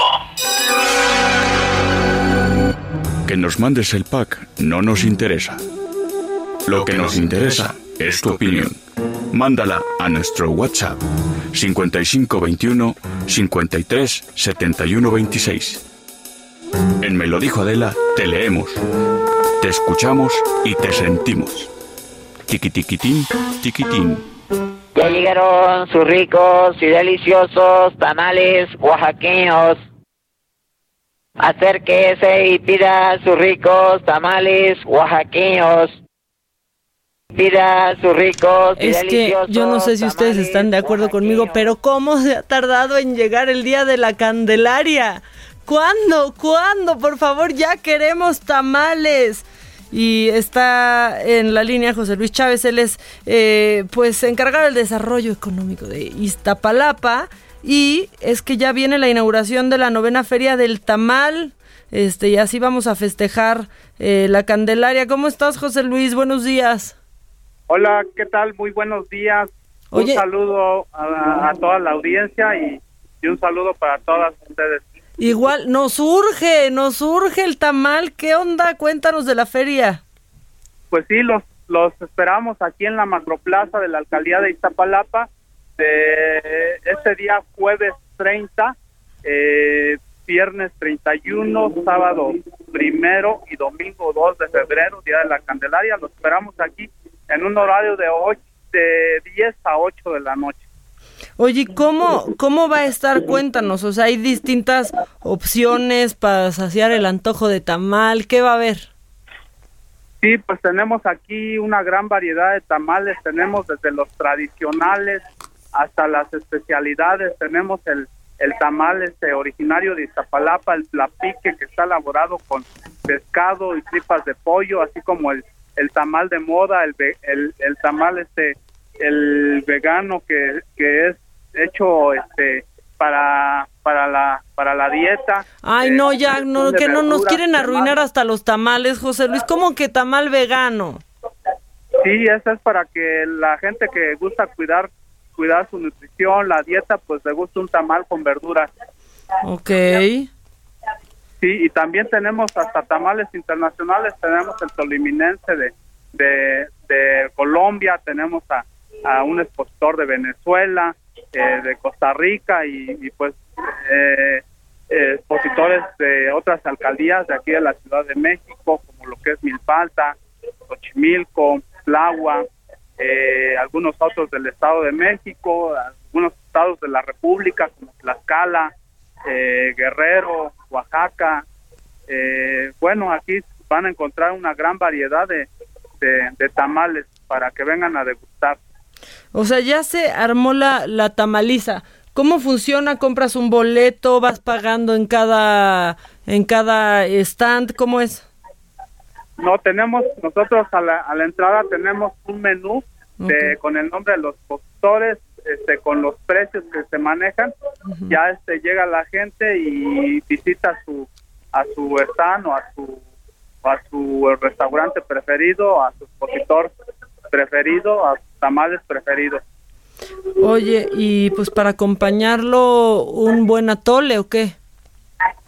Que nos mandes el pack no nos interesa. Lo que nos interesa es tu opinión. Mándala a nuestro WhatsApp 5521 53 71 26. En Me lo dijo Adela, te leemos, te escuchamos y te sentimos. Tiquitiquitín, tiquitín. Ya llegaron sus ricos y deliciosos tamales oaxaqueños. Acérquese y pida sus ricos tamales oaxaqueños. Pida sus ricos Es que yo no sé si ustedes están de acuerdo conmigo, pero ¿cómo se ha tardado en llegar el día de la Candelaria? ¿Cuándo? ¿Cuándo? Por favor, ya queremos tamales. Y está en la línea José Luis Chávez, él es eh, pues encargado del desarrollo económico de Iztapalapa y es que ya viene la inauguración de la novena feria del tamal, este y así vamos a festejar eh, la Candelaria. ¿Cómo estás José Luis? Buenos días. Hola, ¿qué tal? Muy buenos días. Oye. Un saludo a, a toda la audiencia y, y un saludo para todas ustedes. Igual, nos urge, nos urge el tamal. ¿Qué onda? Cuéntanos de la feria. Pues sí, los, los esperamos aquí en la macroplaza de la alcaldía de Iztapalapa de este día jueves 30, eh, viernes 31, sábado primero y domingo 2 de febrero, día de la Candelaria. Los esperamos aquí en un horario de, ocho, de 10 a 8 de la noche. Oye, ¿y ¿cómo, ¿cómo va a estar? Cuéntanos. O sea, hay distintas opciones para saciar el antojo de tamal. ¿Qué va a haber? Sí, pues tenemos aquí una gran variedad de tamales. Tenemos desde los tradicionales hasta las especialidades. Tenemos el, el tamal este originario de Iztapalapa, el plapique que está elaborado con pescado y tripas de pollo, así como el, el tamal de moda, el, el, el tamal este el vegano que, que es hecho este para para la para la dieta. Ay, Eh, no, ya, no, de que no nos quieren arruinar hasta los tamales, José Luis. ¿Cómo que tamal vegano? Sí, eso es para que la gente que gusta cuidar cuidar su nutrición, la dieta, pues le gusta un tamal con verduras. Ok. Sí, y también tenemos hasta tamales internacionales, tenemos el toliminense de, de, de Colombia, tenemos a, a un expositor de Venezuela, eh, de Costa Rica y, y, pues eh, eh, expositores de otras alcaldías de aquí de la Ciudad de México, como lo que es Milpalta, Xochimilco, Tlahua, eh, algunos otros del Estado de México, algunos estados de la República, como Tlaxcala, eh, Guerrero, Oaxaca. Eh, bueno, aquí van a encontrar una gran variedad de, de, de tamales para que vengan a degustar. O sea, ya se armó la, la tamaliza. ¿Cómo funciona? ¿Compras un boleto? ¿Vas pagando en cada, en cada stand? ¿Cómo es? No tenemos, nosotros a la, a la entrada tenemos un menú de, con el nombre de los postores, este, con los precios que se manejan. Ya este llega la gente y visita su a su stand o a su a su restaurante preferido, a su expositor preferido, a sus tamales preferidos. Oye, y pues para acompañarlo, un buen atole o qué?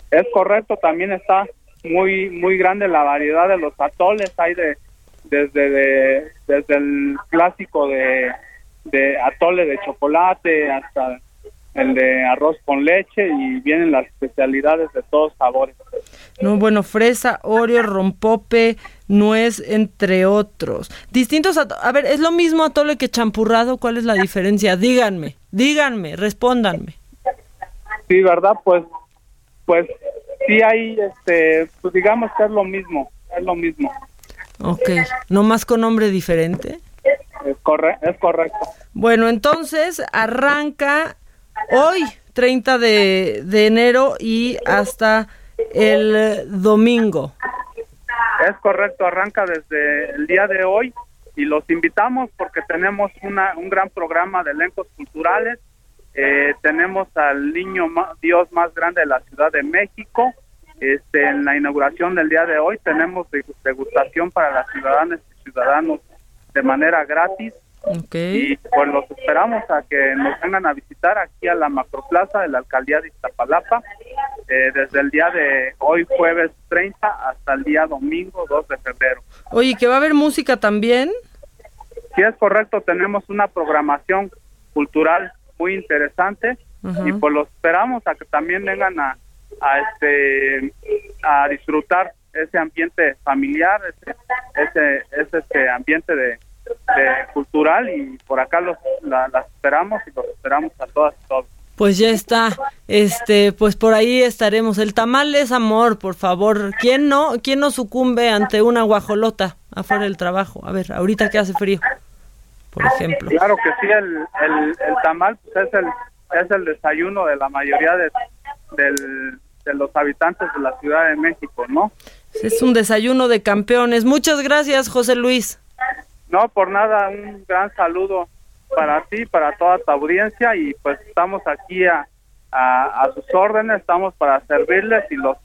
Es correcto, también está muy muy grande la variedad de los atoles, hay de desde de, desde el clásico de, de atole de chocolate hasta el de arroz con leche y vienen las especialidades de todos sabores. No, bueno, fresa, oreo, rompope, nuez, entre otros. Distintos, a ver, ¿es lo mismo atole que champurrado? ¿Cuál es la diferencia? Díganme, díganme, respóndanme. Sí, ¿verdad? Pues pues sí hay este pues digamos que es lo mismo, es lo mismo. Ok, ¿no más con nombre diferente? Es, corre es correcto. Bueno, entonces arranca hoy, 30 de, de enero, y hasta el domingo. Es correcto, arranca desde el día de hoy y los invitamos porque tenemos una, un gran programa de elencos culturales. Eh, tenemos al niño Dios más grande de la Ciudad de México. Este, en la inauguración del día de hoy tenemos de- degustación para las ciudadanas y ciudadanos de manera gratis. Y pues los esperamos a que nos vengan a visitar aquí a la macroplaza de la alcaldía de Iztapalapa eh, desde el día de hoy jueves 30 hasta el día domingo 2 de febrero. Oye, ¿que va a haber música también? Si es correcto, tenemos una programación cultural muy interesante y pues los esperamos a que también vengan a, a este a disfrutar ese ambiente familiar, ese ese, ese, este ambiente de, de cultural y por acá los la- las esperamos y los esperamos a todas y todos. Pues ya está. Este, pues por ahí estaremos. El tamal es amor, por favor. ¿Quién no, quién no sucumbe ante una guajolota afuera del trabajo? A ver, ahorita que hace frío, por ejemplo. Claro que sí, el, el, el tamal pues, es el es el desayuno de la mayoría de, del- de los habitantes de la Ciudad de México, ¿no? Es un desayuno de campeones. Muchas gracias, José Luis. No, por nada, un gran saludo para ti, para toda tu audiencia y pues estamos aquí a, a, a sus órdenes, estamos para servirles y los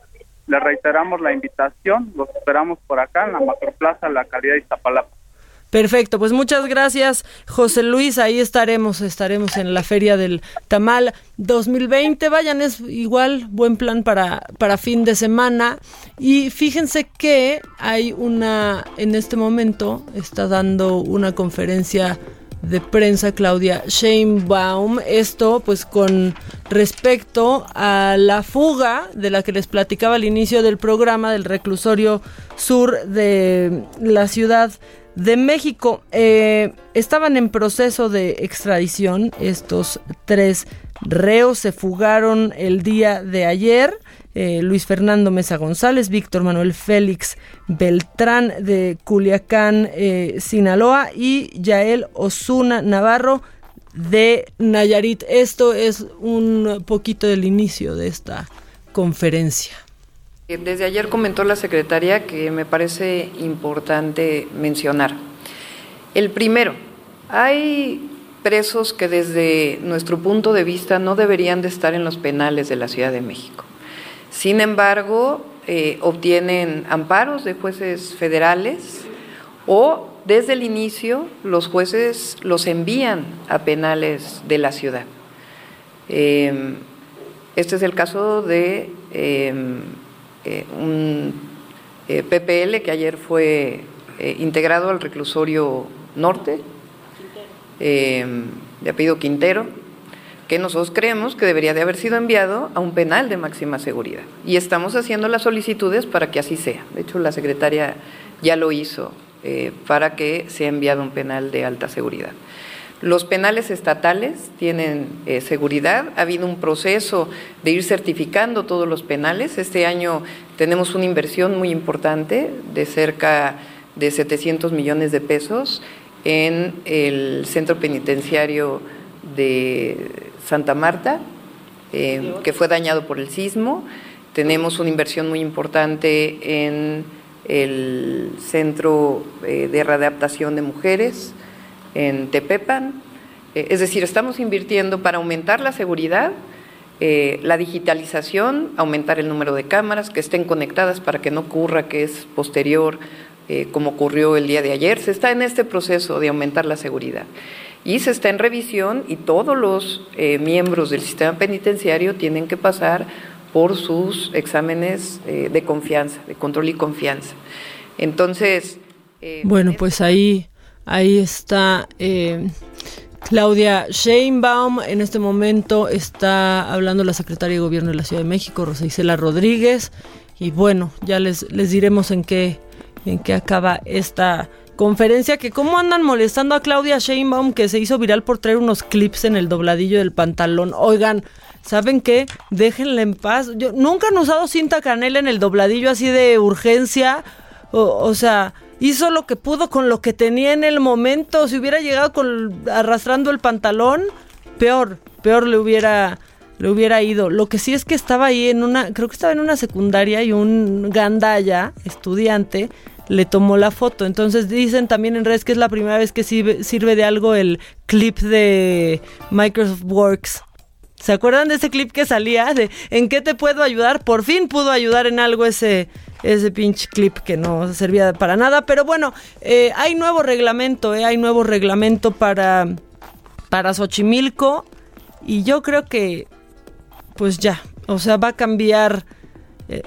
les reiteramos la invitación, los esperamos por acá en la Macroplaza La Calidad de Iztapalapa. Perfecto, pues muchas gracias, José Luis. Ahí estaremos, estaremos en la Feria del Tamal 2020. Vayan, es igual buen plan para, para fin de semana. Y fíjense que hay una, en este momento, está dando una conferencia de prensa Claudia Sheinbaum. Esto pues con respecto a la fuga de la que les platicaba al inicio del programa del reclusorio sur de la ciudad de México. Eh, estaban en proceso de extradición estos tres reos, se fugaron el día de ayer. eh, Luis Fernando Mesa González, Víctor Manuel Félix Beltrán de Culiacán, eh, Sinaloa y Yael Osuna Navarro de Nayarit. Esto es un poquito del inicio de esta conferencia. Eh, Desde ayer comentó la secretaria que me parece importante mencionar. El primero, hay presos que desde nuestro punto de vista no deberían de estar en los penales de la Ciudad de México. Sin embargo, eh, obtienen amparos de jueces federales o desde el inicio los jueces los envían a penales de la ciudad. Eh, este es el caso de eh, un eh, PPL que ayer fue eh, integrado al reclusorio norte, de apellido Quintero, que nosotros creemos que debería de haber sido enviado a un penal de máxima seguridad. Y estamos haciendo las solicitudes para que así sea. De hecho, la secretaria ya lo hizo para que sea enviado a un penal de alta seguridad. Los penales estatales tienen eh, seguridad. Ha habido un proceso de ir certificando todos los penales. Este año tenemos una inversión muy importante de cerca de 700 millones de pesos en el centro penitenciario de Santa Marta, eh, que fue dañado por el sismo. Tenemos una inversión muy importante en el centro eh, de readaptación de mujeres en Tepepan. Eh, es decir, estamos invirtiendo para aumentar la seguridad, eh, la digitalización, aumentar el número de cámaras que estén conectadas para que no ocurra que es posterior, eh, como ocurrió el día de ayer. Se está en este proceso de aumentar la seguridad. Y se está en revisión y todos los eh, miembros del sistema penitenciario tienen que pasar por sus exámenes eh, de confianza, de control y confianza. Entonces, Bueno, pues ahí, ahí está eh, Claudia Sheinbaum. En este momento está hablando la secretaria de Gobierno de la Ciudad de México, Rosa Isela Rodríguez. Y bueno, ya les, les diremos en qué, en qué acaba esta conferencia. Que cómo andan molestando a Claudia Sheinbaum, que se hizo viral por traer unos clips en el dobladillo del pantalón. Oigan, ¿saben qué? Déjenla en paz. Yo nunca han usado cinta canela en el dobladillo así de urgencia. O, o sea, hizo lo que pudo con lo que tenía en el momento. Si hubiera llegado con arrastrando el pantalón, peor, peor le hubiera le hubiera ido. Lo que sí es que estaba ahí en una, creo que estaba en una secundaria y un gandaya, estudiante, le tomó la foto. Entonces dicen también en redes que es la primera vez que sirve, sirve de algo el clip de Microsoft Works. ¿Se acuerdan de ese clip que salía? De ¿En qué te puedo ayudar? Por fin pudo ayudar en algo ese, ese pinche clip que no servía para nada. Pero bueno, eh, hay nuevo reglamento, eh, hay nuevo reglamento para, para Xochimilco. Y yo creo que, pues ya. O sea, va a cambiar, eh,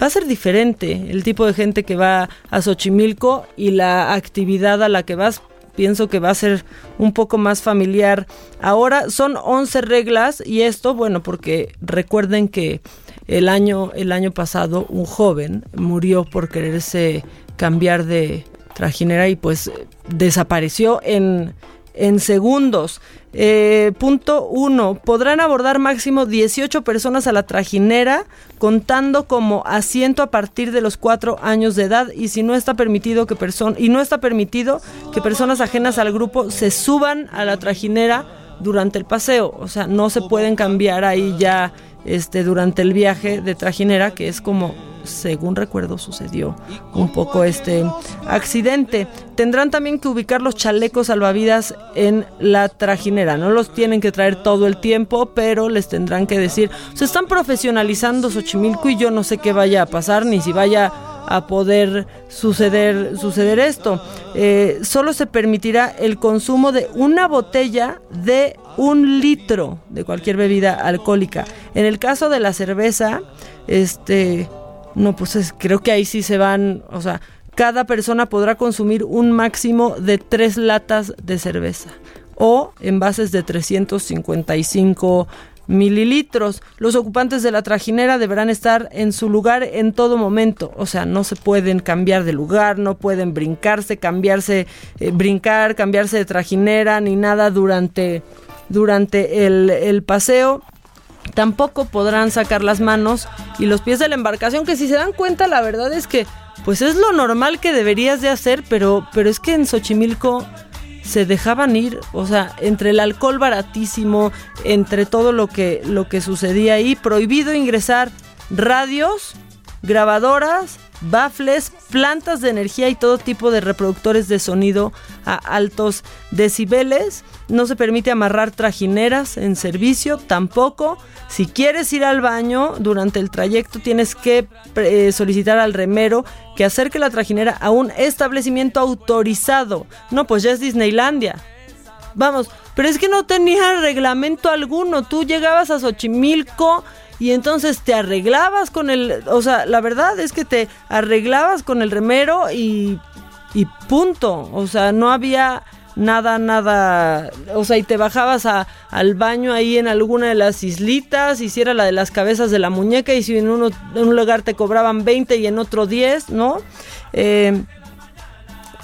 va a ser diferente el tipo de gente que va a Xochimilco y la actividad a la que vas. Pienso que va a ser un poco más familiar. Ahora son 11 reglas y esto, bueno, porque recuerden que el año, el año pasado un joven murió por quererse cambiar de trajinera y pues desapareció en, en segundos. Eh, punto 1. Podrán abordar máximo 18 personas a la trajinera, contando como asiento a partir de los 4 años de edad y si no está permitido que y no está permitido que personas ajenas al grupo se suban a la trajinera durante el paseo, o sea, no se pueden cambiar ahí ya este durante el viaje de trajinera, que es como según recuerdo sucedió un poco este accidente. Tendrán también que ubicar los chalecos salvavidas en la trajinera. No los tienen que traer todo el tiempo, pero les tendrán que decir, se están profesionalizando Xochimilco y yo no sé qué vaya a pasar, ni si vaya a poder suceder, suceder esto. Eh, solo se permitirá el consumo de una botella de un litro de cualquier bebida alcohólica. En el caso de la cerveza, este, no, pues es- creo que ahí sí se van, o sea, cada persona podrá consumir un máximo de tres latas de cerveza o envases de 355 mililitros. Los ocupantes de la trajinera deberán estar en su lugar en todo momento, o sea, no se pueden cambiar de lugar, no pueden brincarse, cambiarse, eh, brincar, cambiarse de trajinera ni nada durante, durante el paseo. Tampoco podrán sacar las manos y los pies de la embarcación, que si se dan cuenta, la verdad es que pues es lo normal que deberías de hacer, pero, pero es que en Xochimilco se dejaban ir, o sea, entre el alcohol baratísimo, entre todo lo que, lo que sucedía ahí, prohibido ingresar radios, grabadoras, bafles, plantas de energía y todo tipo de reproductores de sonido a altos decibeles. No se permite amarrar trajineras en servicio, tampoco. Si quieres ir al baño durante el trayecto tienes que eh, solicitar al remero que acerque la trajinera a un establecimiento autorizado. No, pues ya es Disneylandia. Vamos, pero es que no tenía reglamento alguno. Tú llegabas a Xochimilco y entonces te arreglabas con el, o sea, la verdad es que te arreglabas con el remero y, y punto. O sea, no había nada, nada, o sea, y te bajabas a, al baño ahí en alguna de las islitas, hiciera la de las cabezas de la muñeca y si en, uno, en un lugar te cobraban 20 y en otro 10, ¿no? Eh,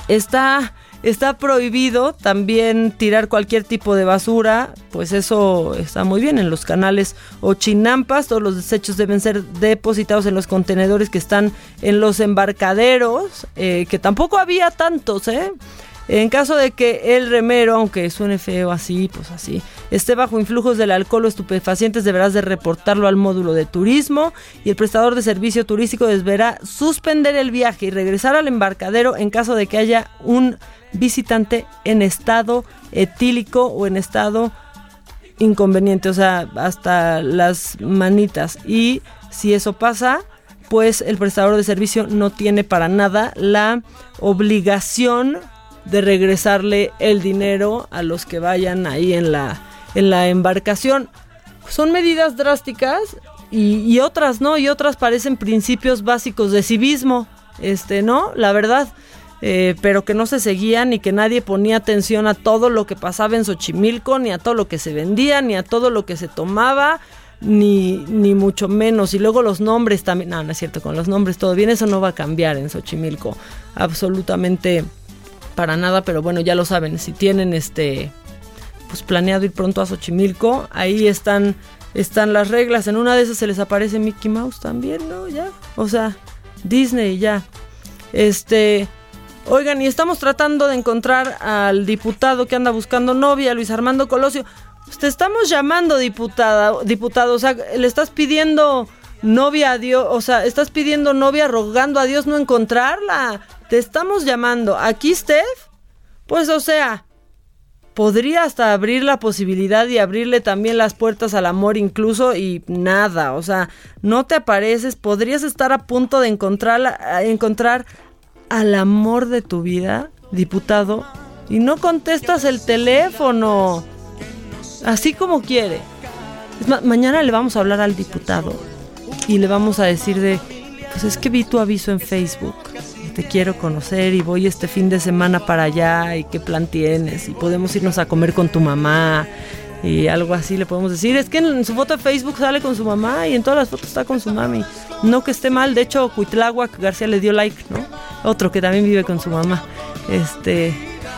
está está prohibido también tirar cualquier tipo de basura, pues eso está muy bien en los canales o chinampas, todos los desechos deben ser depositados en los contenedores que están en los embarcaderos, eh, que tampoco había tantos, ¿eh? En caso de que el remero, aunque suene feo así, pues así, esté bajo influjos del alcohol o estupefacientes, deberás de reportarlo al módulo de turismo y el prestador de servicio turístico deberá suspender el viaje y regresar al embarcadero en caso de que haya un visitante en estado etílico o en estado inconveniente, o sea, hasta las manitas. Y si eso pasa, pues el prestador de servicio no tiene para nada la obligación de regresarle el dinero a los que vayan ahí en la, en la embarcación. Son medidas drásticas y, y otras no, y otras parecen principios básicos de civismo, este, ¿no? La verdad. Eh, pero que no se seguían y que nadie ponía atención a todo lo que pasaba en Xochimilco, ni a todo lo que se vendía, ni a todo lo que se tomaba, ni, ni mucho menos. Y luego los nombres también, no, no es cierto, con los nombres todo bien, eso no va a cambiar en Xochimilco, absolutamente para nada, pero bueno, ya lo saben, si tienen este, pues planeado ir pronto a Xochimilco, ahí están, están las reglas, en una de esas se les aparece Mickey Mouse también, ¿no? Ya, o sea, Disney ya. Este, Oigan, y estamos tratando de encontrar al diputado que anda buscando novia, Luis Armando Colosio. Pues te estamos llamando diputada, diputado, o sea, le estás pidiendo novia a Dios, o sea, estás pidiendo novia rogando a Dios no encontrarla. Te estamos llamando. ¿Aquí, Steph? Pues, o sea, podría hasta abrir la posibilidad y abrirle también las puertas al amor incluso y nada, o sea, no te apareces, podrías estar a punto de encontrar, encontrar al amor de tu vida, diputado, y no contestas el teléfono. Así como quiere. Es más, mañana le vamos a hablar al diputado y le vamos a decir de, pues es que vi tu aviso en Facebook, te quiero conocer y voy este fin de semana para allá y qué plan tienes y podemos irnos a comer con tu mamá y algo así le podemos decir. Es que en su foto de Facebook sale con su mamá y en todas las fotos está con su mami. No que esté mal, de hecho Cuitláhuac García le dio like, ¿no? Otro que también vive con su mamá. Este,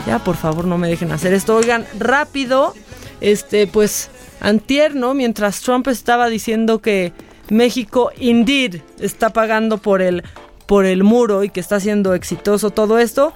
ya por favor no me dejen hacer esto. Oigan, rápido, este, pues antier, ¿no? Mientras Trump estaba diciendo que México indeed está pagando por el por el muro y que está siendo exitoso todo esto.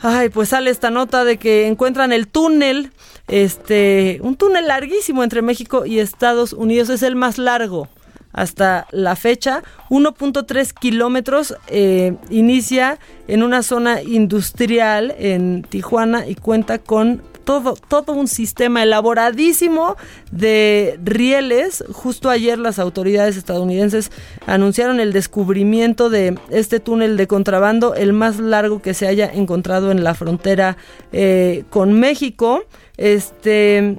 Ay, pues sale esta nota de que encuentran el túnel, este, un túnel larguísimo entre México y Estados Unidos, es el más largo hasta la fecha, 1.3 kilómetros, eh, inicia en una zona industrial en Tijuana y cuenta con todo, todo un sistema elaboradísimo de rieles. Justo ayer las autoridades estadounidenses anunciaron el descubrimiento de este túnel de contrabando, el más largo que se haya encontrado en la frontera eh, con México. Este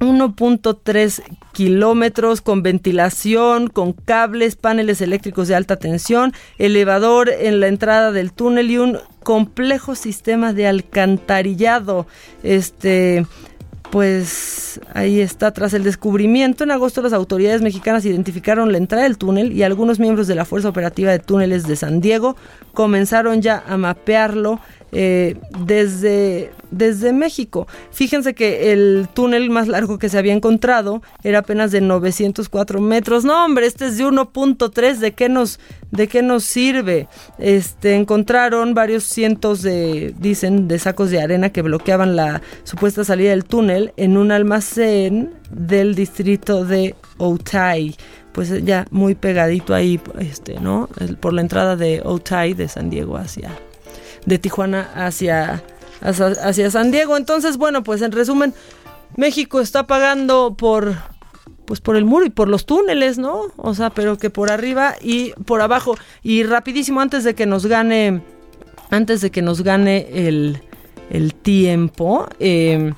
1.3 kilómetros con ventilación, con cables, paneles eléctricos de alta tensión, elevador en la entrada del túnel y un complejo sistema de alcantarillado. Este, pues ahí está, tras el descubrimiento en agosto las autoridades mexicanas identificaron la entrada del túnel y algunos miembros de la Fuerza Operativa de Túneles de San Diego comenzaron ya a mapearlo eh, desde, desde México. Fíjense que el túnel más largo que se había encontrado era apenas de 904 metros. No, hombre, este es de 1.3. ¿De qué nos, de qué nos sirve? Este, encontraron varios cientos de, dicen, de sacos de arena que bloqueaban la supuesta salida del túnel en un almacén del distrito de Otay pues ya muy pegadito ahí, este, ¿no? Por la entrada de Otay de San Diego hacia, de Tijuana hacia, hacia, San Diego. Entonces, bueno, pues en resumen, México está pagando por pues por el muro y por los túneles, ¿no? O sea, pero que por arriba y por abajo. Y rapidísimo, antes de que nos gane, antes de que nos gane el, el tiempo, eh,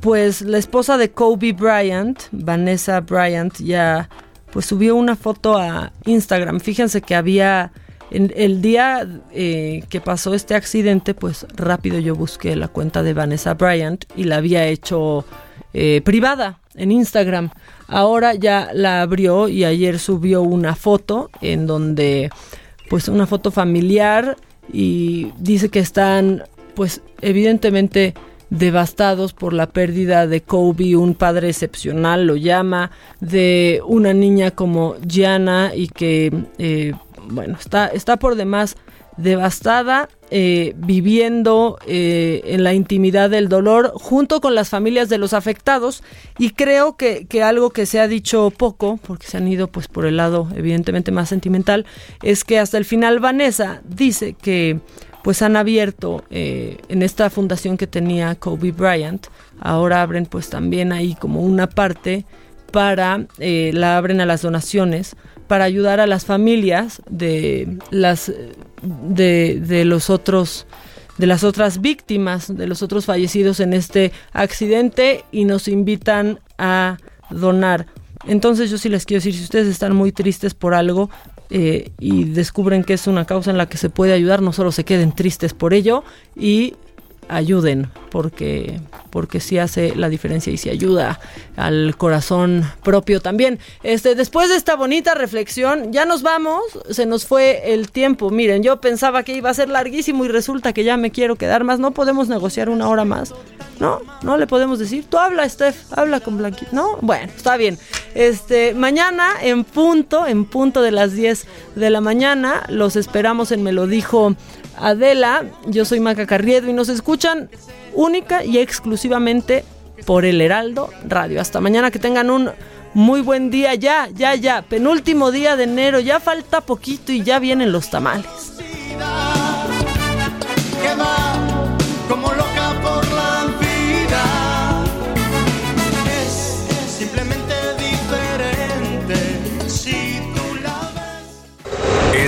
pues la esposa de Kobe Bryant, Vanessa Bryant, ya pues subió una foto a Instagram. Fíjense que había en el día eh, que pasó este accidente, pues rápido yo busqué la cuenta de Vanessa Bryant y la había hecho eh, privada en Instagram. Ahora ya la abrió y ayer subió una foto en donde, pues una foto familiar y dice que están, pues evidentemente devastados por la pérdida de Kobe, un padre excepcional, lo llama, de una niña como Gianna y que, eh, bueno, está, está por demás devastada, eh, viviendo eh, en la intimidad del dolor junto con las familias de los afectados. Y creo que, que, algo que se ha dicho poco, porque se han ido pues por el lado evidentemente más sentimental, es que hasta el final Vanessa dice que pues han abierto eh, en esta fundación que tenía Kobe Bryant, ahora abren pues también ahí como una parte para, eh, la abren a las donaciones, para ayudar a las familias de las de, los otros de las otras víctimas, de los otros fallecidos en este accidente y nos invitan a donar. Entonces yo sí les quiero decir, si ustedes están muy tristes por algo, eh, y descubren que es una causa en la que se puede ayudar, no solo se queden tristes por ello y ayuden porque porque sí hace la diferencia y sí ayuda al corazón propio también. Este después de esta bonita reflexión, ya nos vamos, se nos fue el tiempo. Miren, yo pensaba que iba a ser larguísimo y resulta que ya me quiero quedar más. No podemos negociar una hora más. No, no le podemos decir. Tú habla, Steph, habla con Blanquita. No, bueno, está bien. Este, mañana en punto, en punto de las 10 de la mañana, los esperamos en Me lo dijo Adela, yo soy Maca Carriedo y nos escuchan única y exclusivamente por el Heraldo Radio. Hasta mañana que tengan un muy buen día ya, ya, ya, penúltimo día de enero, ya falta poquito y ya vienen los tamales.